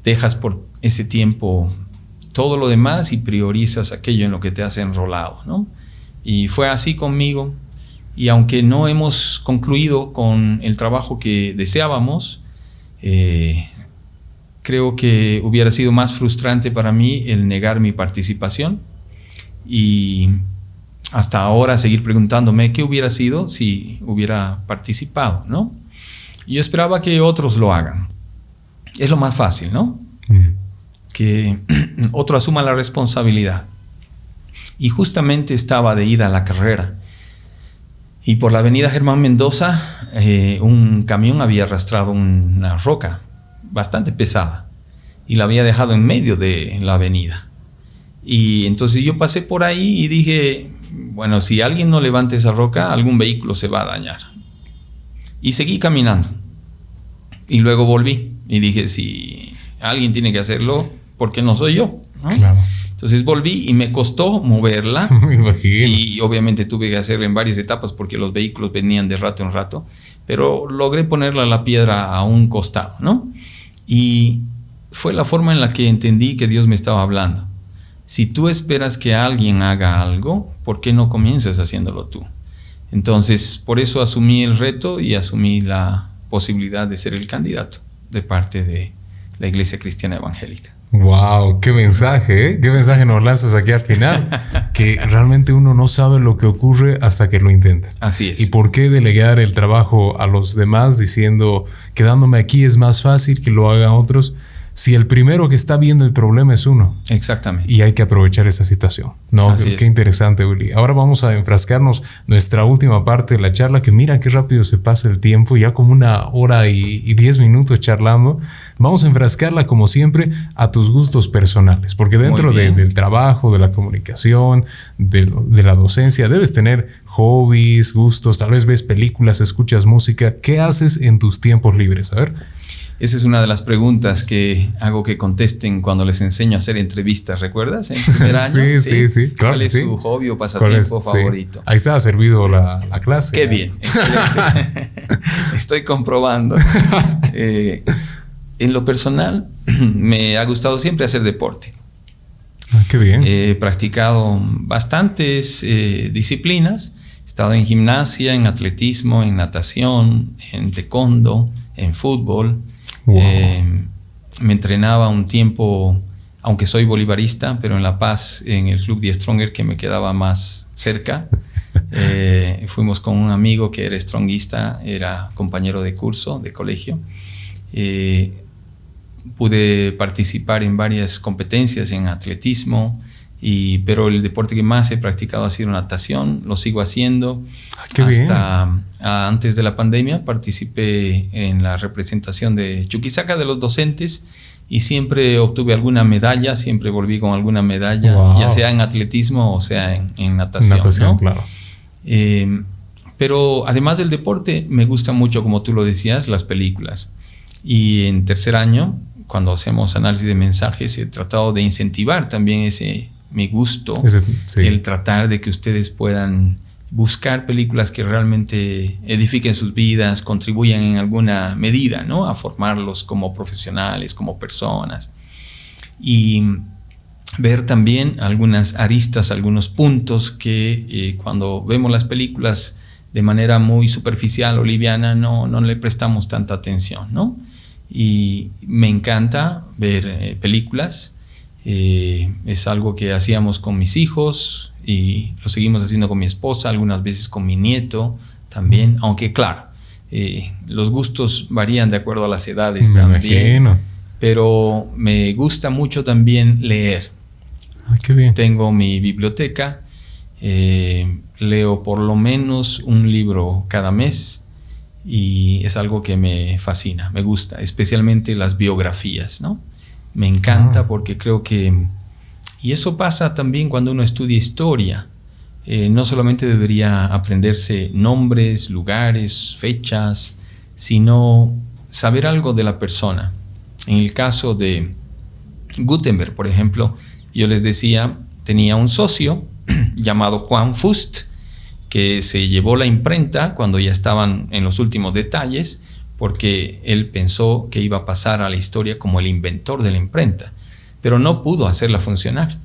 dejas por ese tiempo todo lo demás y priorizas aquello en lo que te has enrolado, ¿no? Y fue así conmigo. Y aunque no hemos concluido con el trabajo que deseábamos, eh, creo que hubiera sido más frustrante para mí el negar mi participación y hasta ahora seguir preguntándome qué hubiera sido si hubiera participado, ¿no? Yo esperaba que otros lo hagan. Es lo más fácil, ¿no? Mm que <clears throat> otro asuma la responsabilidad. Y justamente estaba de ida a la carrera. Y por la avenida Germán Mendoza, eh, un camión había arrastrado una roca bastante pesada y la había dejado en medio de la avenida. Y entonces yo pasé por ahí y dije, bueno, si alguien no levanta esa roca, algún vehículo se va a dañar. Y seguí caminando. Y luego volví y dije, si alguien tiene que hacerlo, ¿por qué no soy yo? Entonces volví y me costó moverla. <laughs> Y obviamente tuve que hacerlo en varias etapas porque los vehículos venían de rato en rato. Pero logré ponerla la piedra a un costado, ¿no? Y fue la forma en la que entendí que Dios me estaba hablando. Si tú esperas que alguien haga algo, ¿por qué no comienzas haciéndolo tú? Entonces, por eso asumí el reto y asumí la posibilidad de ser el candidato de parte de la Iglesia Cristiana Evangélica. Wow, qué mensaje, ¿eh? qué mensaje nos lanzas aquí al final, <laughs> que realmente uno no sabe lo que ocurre hasta que lo intenta. Así es. ¿Y por qué delegar el trabajo a los demás diciendo, quedándome aquí es más fácil que lo hagan otros? si el primero que está viendo el problema es uno. Exactamente. Y hay que aprovechar esa situación. No, qué, interesante, Willy. Ahora vamos a enfrascarnos nuestra última parte de la charla, que mira qué rápido se pasa el tiempo, ya como una hora y, diez minutos charlando. Vamos a enfrascarla, como siempre, a tus gustos personales, porque dentro del trabajo, de la comunicación, de, de la docencia, debes tener hobbies, gustos, tal vez ves películas, escuchas música. ¿Qué haces en tus tiempos libres? A ver. Esa es una de las preguntas que hago que contesten cuando les enseño a hacer entrevistas, ¿recuerdas? En primer <laughs> año. sí, sí, sí, ¿Cuál es su hobby o pasatiempo favorito? Ahí está servido la, clase. Qué bien. <laughs> <laughs> Estoy comprobando. Eh, en lo personal, <clears throat> me ha gustado siempre hacer deporte. Ah, qué bien. He practicado bastantes eh, disciplinas. He estado en gimnasia, en atletismo, en natación, en taekwondo, en fútbol. Eh, me entrenaba un tiempo, aunque soy bolivarista, pero en La Paz, en el Club de Stronger, que me quedaba más cerca. <laughs> Eh, fuimos con un amigo que era stronguista, era compañero de curso, de colegio. Eh, pude participar en varias competencias en atletismo, y, pero el deporte que más he practicado ha sido natación, lo sigo haciendo. Ah, Hasta antes de la pandemia participé en la representación de Chuquisaca de los docentes y siempre obtuve alguna medalla, siempre volví con alguna medalla, ya sea en atletismo o sea en, natación. natación claro. Eh, pero además del deporte, me gusta mucho, como tú lo decías, las películas. Y en tercer año, cuando hacemos análisis de mensajes, he tratado de incentivar también ese, mi gusto, el tratar de que ustedes puedan buscar películas que realmente edifiquen sus vidas, contribuyan en alguna medida, ¿no? A formarlos como profesionales, como personas. Y ver también algunas aristas, algunos puntos que eh, cuando vemos las películas de manera muy superficial o liviana no, no le prestamos tanta atención, ¿no? Y me encanta ver eh, películas eh, es algo que hacíamos con mis hijos y lo seguimos haciendo con mi esposa, algunas veces con mi nieto también, aunque claro, eh, los gustos varían de acuerdo a las edades también. Pero me gusta mucho también leer. Tengo mi biblioteca, leo por lo menos un libro cada mes y es algo que me fascina, me gusta, especialmente las biografías, ¿no? Me encanta ah. porque creo que, y eso pasa también cuando uno estudia historia, eh, no solamente debería aprenderse nombres, lugares, fechas, sino saber algo de la persona. En el caso de Gutenberg, por ejemplo, yo les decía, tenía un socio <clears throat> llamado Juan Fust, que se llevó la imprenta cuando ya estaban en los últimos detalles porque él pensó que iba a pasar a la historia como el inventor de la imprenta, pero no pudo hacerla funcionar.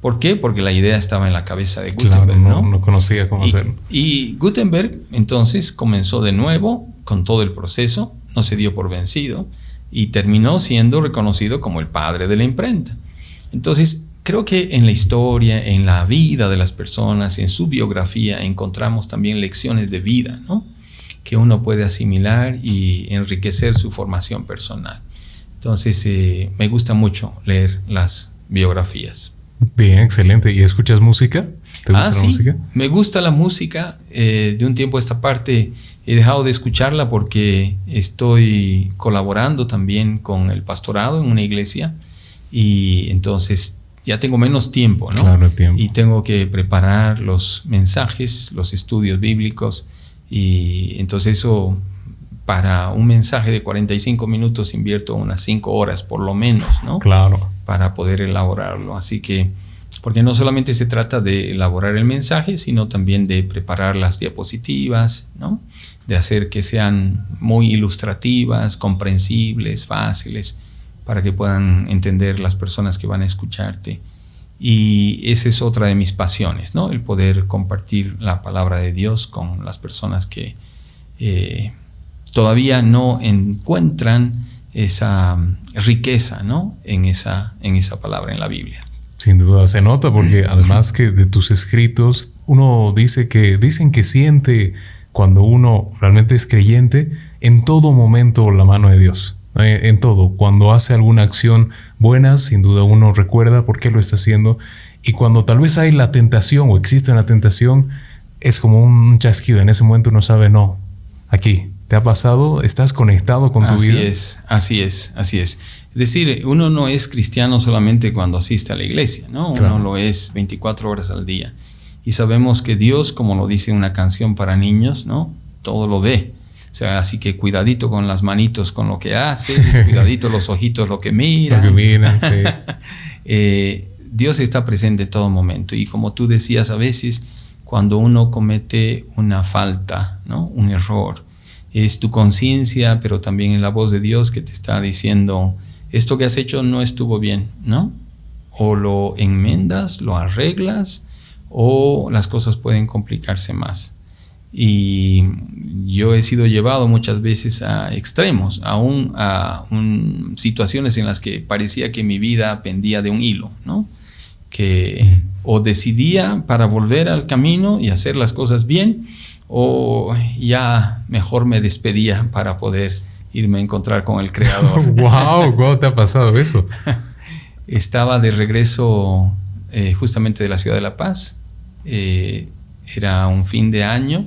¿Por qué? Porque la idea estaba en la cabeza de Gutenberg. no, no, conocía cómo hacerlo. Y Gutenberg entonces comenzó de nuevo con todo el proceso, no se dio por vencido y terminó siendo reconocido como el padre de la imprenta. Entonces, creo que en la historia, en la vida de las personas, en su biografía, encontramos también lecciones de vida, ¿no? que uno puede asimilar y enriquecer su formación personal. Entonces, eh, me gusta mucho leer las biografías. Bien, excelente. ¿Y escuchas música? ¿Te gusta ah, la música? Me gusta la música. Eh, de un tiempo a esta parte he dejado de escucharla porque estoy colaborando también con el pastorado en una iglesia y entonces ya tengo menos tiempo, ¿no? Claro, tiempo. Y tengo que preparar los mensajes, los estudios bíblicos y entonces eso para un mensaje de 45 minutos invierto unas 5 horas por lo menos, ¿no? Claro. Para poder elaborarlo. Así que, porque no solamente se trata de elaborar el mensaje, sino también de preparar las diapositivas, ¿no? De hacer que sean muy ilustrativas, comprensibles, fáciles, para que puedan entender las personas que van a escucharte. Y esa es otra de mis pasiones, ¿no? El poder compartir la palabra de Dios con las personas que... Eh, todavía no encuentran esa riqueza ¿no? en, esa, en esa palabra en la Biblia. Sin duda se nota porque además que de tus escritos uno dice que dicen que siente cuando uno realmente es creyente en todo momento la mano de Dios. Eh, en todo, cuando hace alguna acción buena, sin duda uno recuerda por qué lo está haciendo. Y cuando tal vez hay la tentación o existe una tentación, es como un chasquido. En ese momento uno sabe, no, aquí, ¿Te ha pasado? ¿Estás conectado con tu vida? Así es, así es, así es. Es decir, uno no es cristiano solamente cuando asiste a la iglesia, ¿no? Uno lo es 24 horas al día. Y sabemos que Dios, como lo dice una canción para niños, ¿no? Todo lo ve. O sea, así que cuidadito con las manitos con lo que haces, <laughs> cuidadito los ojitos lo que miran. Lo que miran, sí. <laughs> eh, Dios está presente en todo momento. Y como tú decías, a veces cuando uno comete una falta, ¿no? Un error, es tu conciencia, pero también en la voz de Dios que te está diciendo, esto que has hecho no estuvo bien, ¿no? O lo enmendas, lo arreglas, o las cosas pueden complicarse más. Y yo he sido llevado muchas veces a extremos, aún a situaciones en las que parecía que mi vida pendía de un hilo, ¿no? Que o decidía para volver al camino y hacer las cosas bien, o ya mejor me despedía para poder irme a encontrar con el creador. <laughs> wow, ¿cómo te ha pasado eso? <laughs> Estaba de regreso eh, justamente de la ciudad de La Paz. Eh, era un fin de año,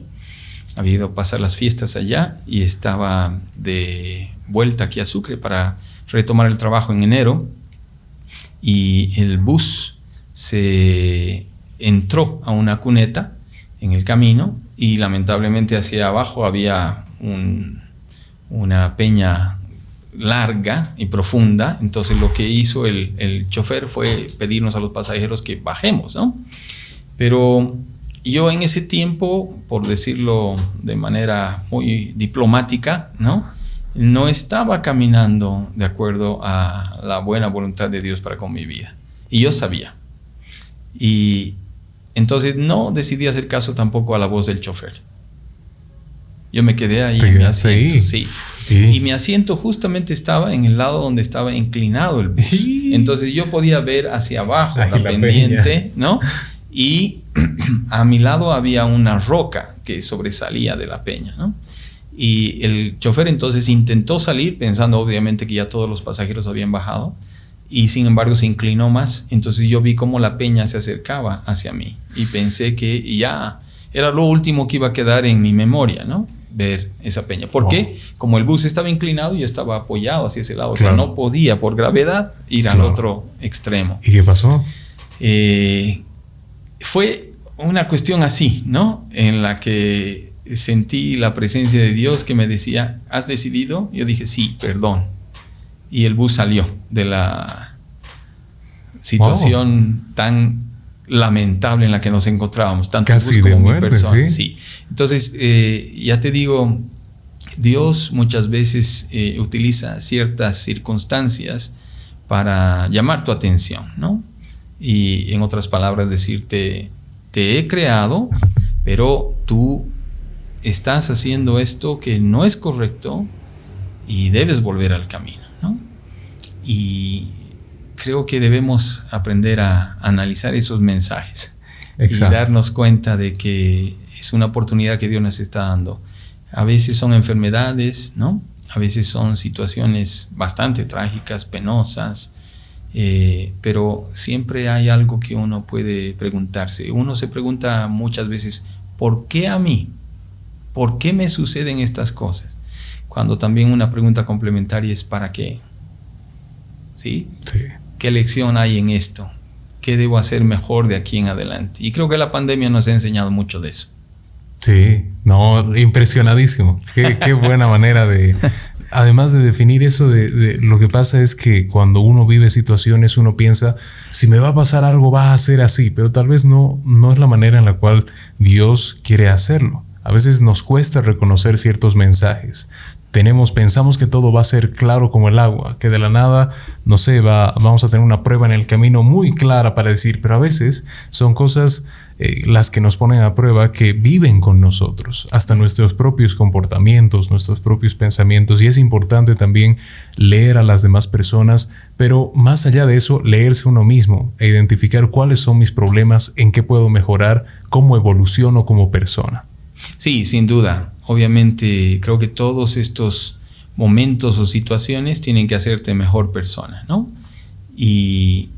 había ido a pasar las fiestas allá y estaba de vuelta aquí a Sucre para retomar el trabajo en enero y el bus se entró a una cuneta en el camino y lamentablemente hacia abajo había una peña larga y profunda, entonces lo que hizo el, el, chofer fue pedirnos a los pasajeros que bajemos, ¿no? Pero yo en ese tiempo, por decirlo de manera muy diplomática, ¿no? No estaba caminando de acuerdo a la buena voluntad de Dios para con mi vida. Y yo sabía. Y, entonces no decidí hacer caso tampoco a la voz del chofer. Yo me quedé ahí en mi asiento, sí. Y mi asiento justamente estaba en el lado donde estaba inclinado el bus. Entonces yo podía ver hacia abajo la, pendiente, ¿no? <laughs> Y <clears throat> a mi lado había una roca que sobresalía de la peña, ¿no? Y el chofer entonces intentó salir pensando obviamente que ya todos los pasajeros habían bajado y sin embargo se inclinó más. Entonces yo vi cómo la peña se acercaba hacia mí y pensé que ya era lo último que iba a quedar en mi memoria, ¿no? Ver esa peña. ¿Por qué? Como el bus estaba inclinado, yo estaba apoyado hacia ese lado. O sea, no podía por gravedad ir al otro extremo. ¿Y qué pasó? Eh, fue una cuestión así, ¿no? En la que sentí la presencia de Dios que me decía, ¿has decidido? Yo dije, sí, perdón y el bus salió de la situación tan lamentable en la que nos encontrábamos, tanto Casi el bus como mi persona. ¿sí? Entonces, eh, ya te digo, Dios muchas veces eh, utiliza ciertas circunstancias para llamar tu atención, ¿no? Y en otras palabras, decirte, te he creado, pero tú estás haciendo esto que no es correcto y debes volver al camino. Y creo que debemos aprender a analizar esos mensajes y darnos cuenta de que es una oportunidad que Dios nos está dando. A veces son enfermedades, ¿no? A veces son situaciones bastante trágicas, penosas, eh, pero siempre hay algo que uno puede preguntarse. Uno se pregunta muchas veces, ¿por qué a mí? ¿Por qué me suceden estas cosas? Cuando también una pregunta complementaria es ¿para qué? ¿Sí? Sí. ¿Qué lección hay en esto? ¿Qué debo hacer mejor de aquí en adelante? Y creo que la pandemia nos ha enseñado mucho de eso. Sí, no, impresionadísimo. Qué, qué buena manera de, además de definir eso, de, lo que pasa es que cuando uno vive situaciones, uno piensa, si me va a pasar algo, va a ser así, pero tal vez no, no es la manera en la cual Dios quiere hacerlo. A veces nos cuesta reconocer ciertos mensajes. Tenemos, pensamos que todo va a ser claro como el agua, que de la nada, no sé, va, vamos a tener una prueba en el camino muy clara para decir, pero a veces son cosas eh, las que nos ponen a prueba que viven con nosotros, hasta nuestros propios comportamientos, nuestros propios pensamientos. Y es importante también leer a las demás personas, pero más allá de eso, leerse uno mismo e identificar cuáles son mis problemas, en qué puedo mejorar, cómo evoluciono como persona. Sí, sin duda. Obviamente creo que todos estos momentos o situaciones tienen que hacerte mejor persona, ¿no? Y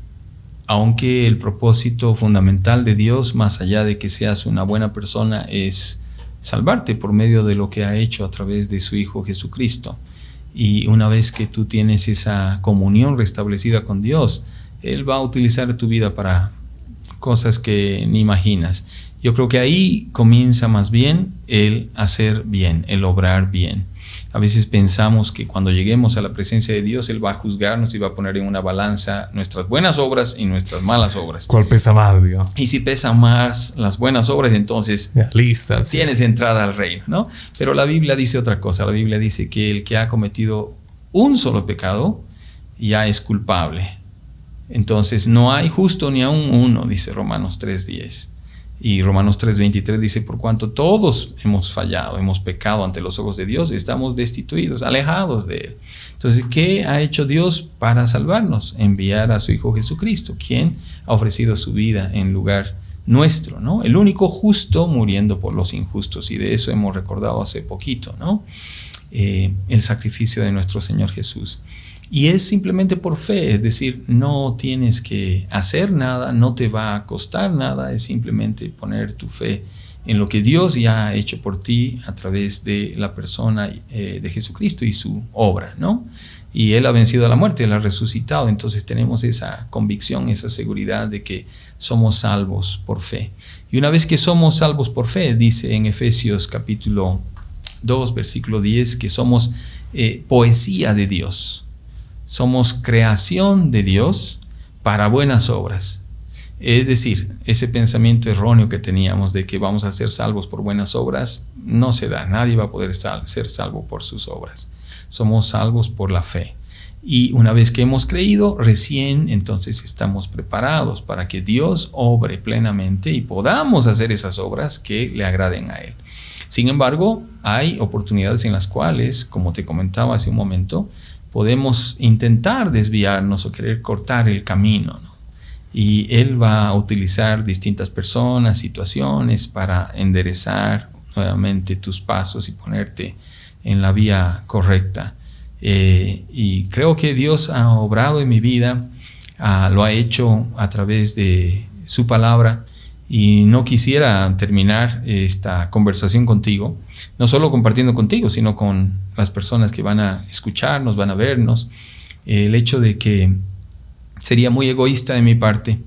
aunque el propósito fundamental de Dios, más allá de que seas una buena persona, es salvarte por medio de lo que ha hecho a través de su Hijo Jesucristo. Y una vez que tú tienes esa comunión restablecida con Dios, Él va a utilizar tu vida para cosas que ni imaginas. Yo creo que ahí comienza más bien el hacer bien, el obrar bien. A veces pensamos que cuando lleguemos a la presencia de Dios, Él va a juzgarnos y va a poner en una balanza nuestras buenas obras y nuestras malas obras. ¿Cuál pesa más, Dios? Y si pesa más las buenas obras, entonces tienes entrada al reino, ¿no? Pero la Biblia dice otra cosa. La Biblia dice que el que ha cometido un solo pecado ya es culpable. Entonces no hay justo ni aún uno, dice Romanos 3.10. Y Romanos 3:23 dice, por cuanto todos hemos fallado, hemos pecado ante los ojos de Dios, estamos destituidos, alejados de Él. Entonces, ¿qué ha hecho Dios para salvarnos? Enviar a su Hijo Jesucristo, quien ha ofrecido su vida en lugar nuestro, ¿no? El único justo muriendo por los injustos, y de eso hemos recordado hace poquito, ¿no? Eh, el sacrificio de nuestro Señor Jesús. Y es simplemente por fe, es decir, no tienes que hacer nada, no te va a costar nada, es simplemente poner tu fe en lo que Dios ya ha hecho por ti a través de la persona eh, de Jesucristo y su obra, ¿no? Y Él ha vencido a la muerte, Él ha resucitado, entonces tenemos esa convicción, esa seguridad de que somos salvos por fe. Y una vez que somos salvos por fe, dice en Efesios capítulo 2, versículo 10, que somos eh, poesía de Dios somos creación de Dios para buenas obras. Es decir, ese pensamiento erróneo que teníamos de que vamos a ser salvos por buenas obras no se da. Nadie va a poder ser salvo por sus obras. Somos salvos por la fe. Y una vez que hemos creído, recién entonces estamos preparados para que Dios obre plenamente y podamos hacer esas obras que le agraden a Él. Sin embargo, hay oportunidades en las cuales, como te comentaba hace un momento, podemos intentar desviarnos o querer cortar el camino. Y Él va a utilizar distintas personas, situaciones para enderezar nuevamente tus pasos y ponerte en la vía correcta. Eh, y creo que Dios ha obrado en mi vida, ah, lo ha hecho a través de su palabra y no quisiera terminar esta conversación contigo no solo compartiendo contigo, sino con las personas que van a escucharnos, van a vernos, el hecho de que sería muy egoísta de mi parte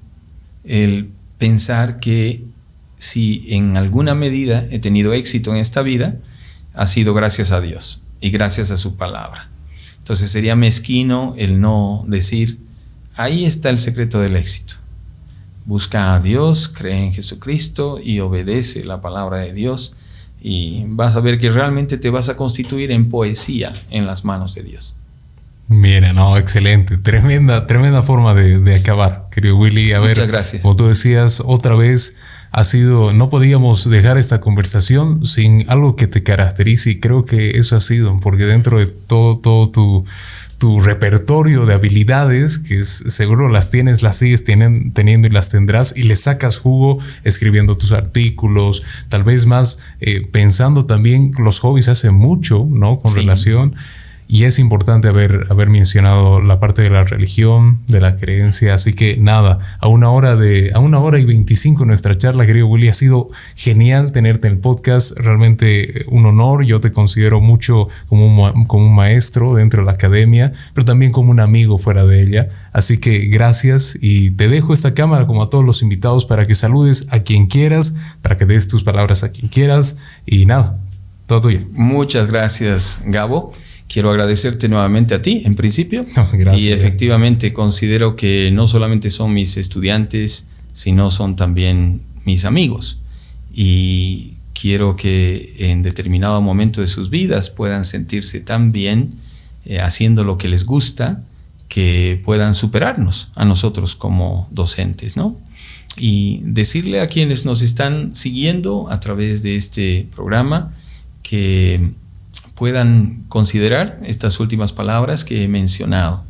el pensar que si en alguna medida he tenido éxito en esta vida, ha sido gracias a Dios y gracias a su palabra. Entonces sería mezquino el no decir, ahí está el secreto del éxito. Busca a Dios, cree en Jesucristo y obedece la palabra de Dios y vas a ver que realmente te vas a constituir en poesía en las manos de Dios. Mira, no, excelente. Tremenda, tremenda forma de, acabar, querido Willy. A Muchas gracias. Como tú decías, otra vez ha sido, no podíamos dejar esta conversación sin algo que te caracterice y creo que eso ha sido, porque dentro de todo, todo tu tu repertorio de habilidades, que seguro las tienes, las sigues tienen, teniendo y las tendrás, y le sacas jugo escribiendo tus artículos, tal vez más eh, pensando también, los hobbies hace mucho, ¿no? Con relación. Y es importante haber, haber mencionado la parte de la religión, de la creencia. Así que nada, a una hora de, a una hora y 25 nuestra charla, querido Willy, ha sido genial tenerte en el podcast. Realmente un honor. Yo te considero mucho como un, como un maestro dentro de la academia, pero también como un amigo fuera de ella. Así que gracias y te dejo esta cámara como a todos los invitados para que saludes a quien quieras, para que des tus palabras a quien quieras y nada, todo tuyo. Muchas gracias, Gabo. Quiero agradecerte nuevamente a ti, en principio. <laughs> y efectivamente considero que no solamente son mis estudiantes, sino son también mis amigos. Y quiero que en determinado momento de sus vidas puedan sentirse tan bien eh, haciendo lo que les gusta, que puedan superarnos a nosotros como docentes, ¿no? Y decirle a quienes nos están siguiendo a través de este programa que puedan considerar estas últimas palabras que he mencionado.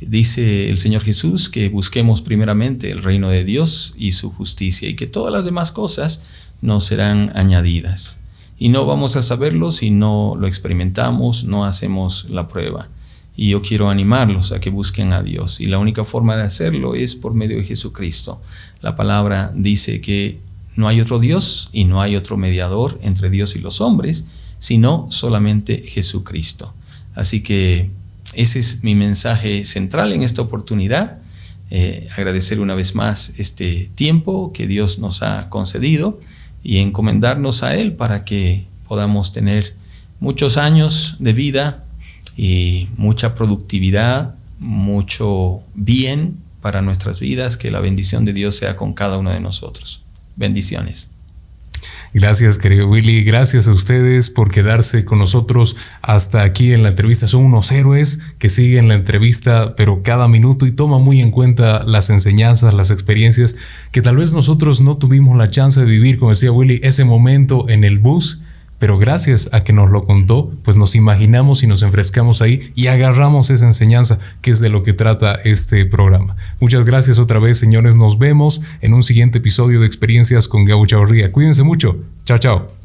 Dice el Señor Jesús que busquemos primeramente el reino de Dios y su justicia y que todas las demás cosas nos serán añadidas. Y no vamos a saberlo si no lo experimentamos, no hacemos la prueba. Y yo quiero animarlos a que busquen a Dios. Y la única forma de hacerlo es por medio de Jesucristo. La palabra dice que no hay otro Dios y no hay otro mediador entre Dios y los hombres, sino solamente Jesucristo. Así que ese es mi mensaje central en esta oportunidad. Eh, agradecer una vez más este tiempo que Dios nos ha concedido y encomendarnos a Él para que podamos tener muchos años de vida y mucha productividad, mucho bien para nuestras vidas, que la bendición de Dios sea con cada uno de nosotros. Bendiciones. Gracias, querido Willy. Gracias a ustedes por quedarse con nosotros hasta aquí en la entrevista. Son unos héroes que siguen la entrevista, pero cada minuto y toman muy en cuenta las enseñanzas, las experiencias que tal vez nosotros no tuvimos la chance de vivir, como decía Willy, ese momento en el bus pero gracias a que nos lo contó, pues nos imaginamos y nos enfrescamos ahí y agarramos esa enseñanza que es de lo que trata este programa. Muchas gracias otra vez, señores. Nos vemos en un siguiente episodio de Experiencias con Gabo Chavarría. Cuídense mucho. Chao, chao.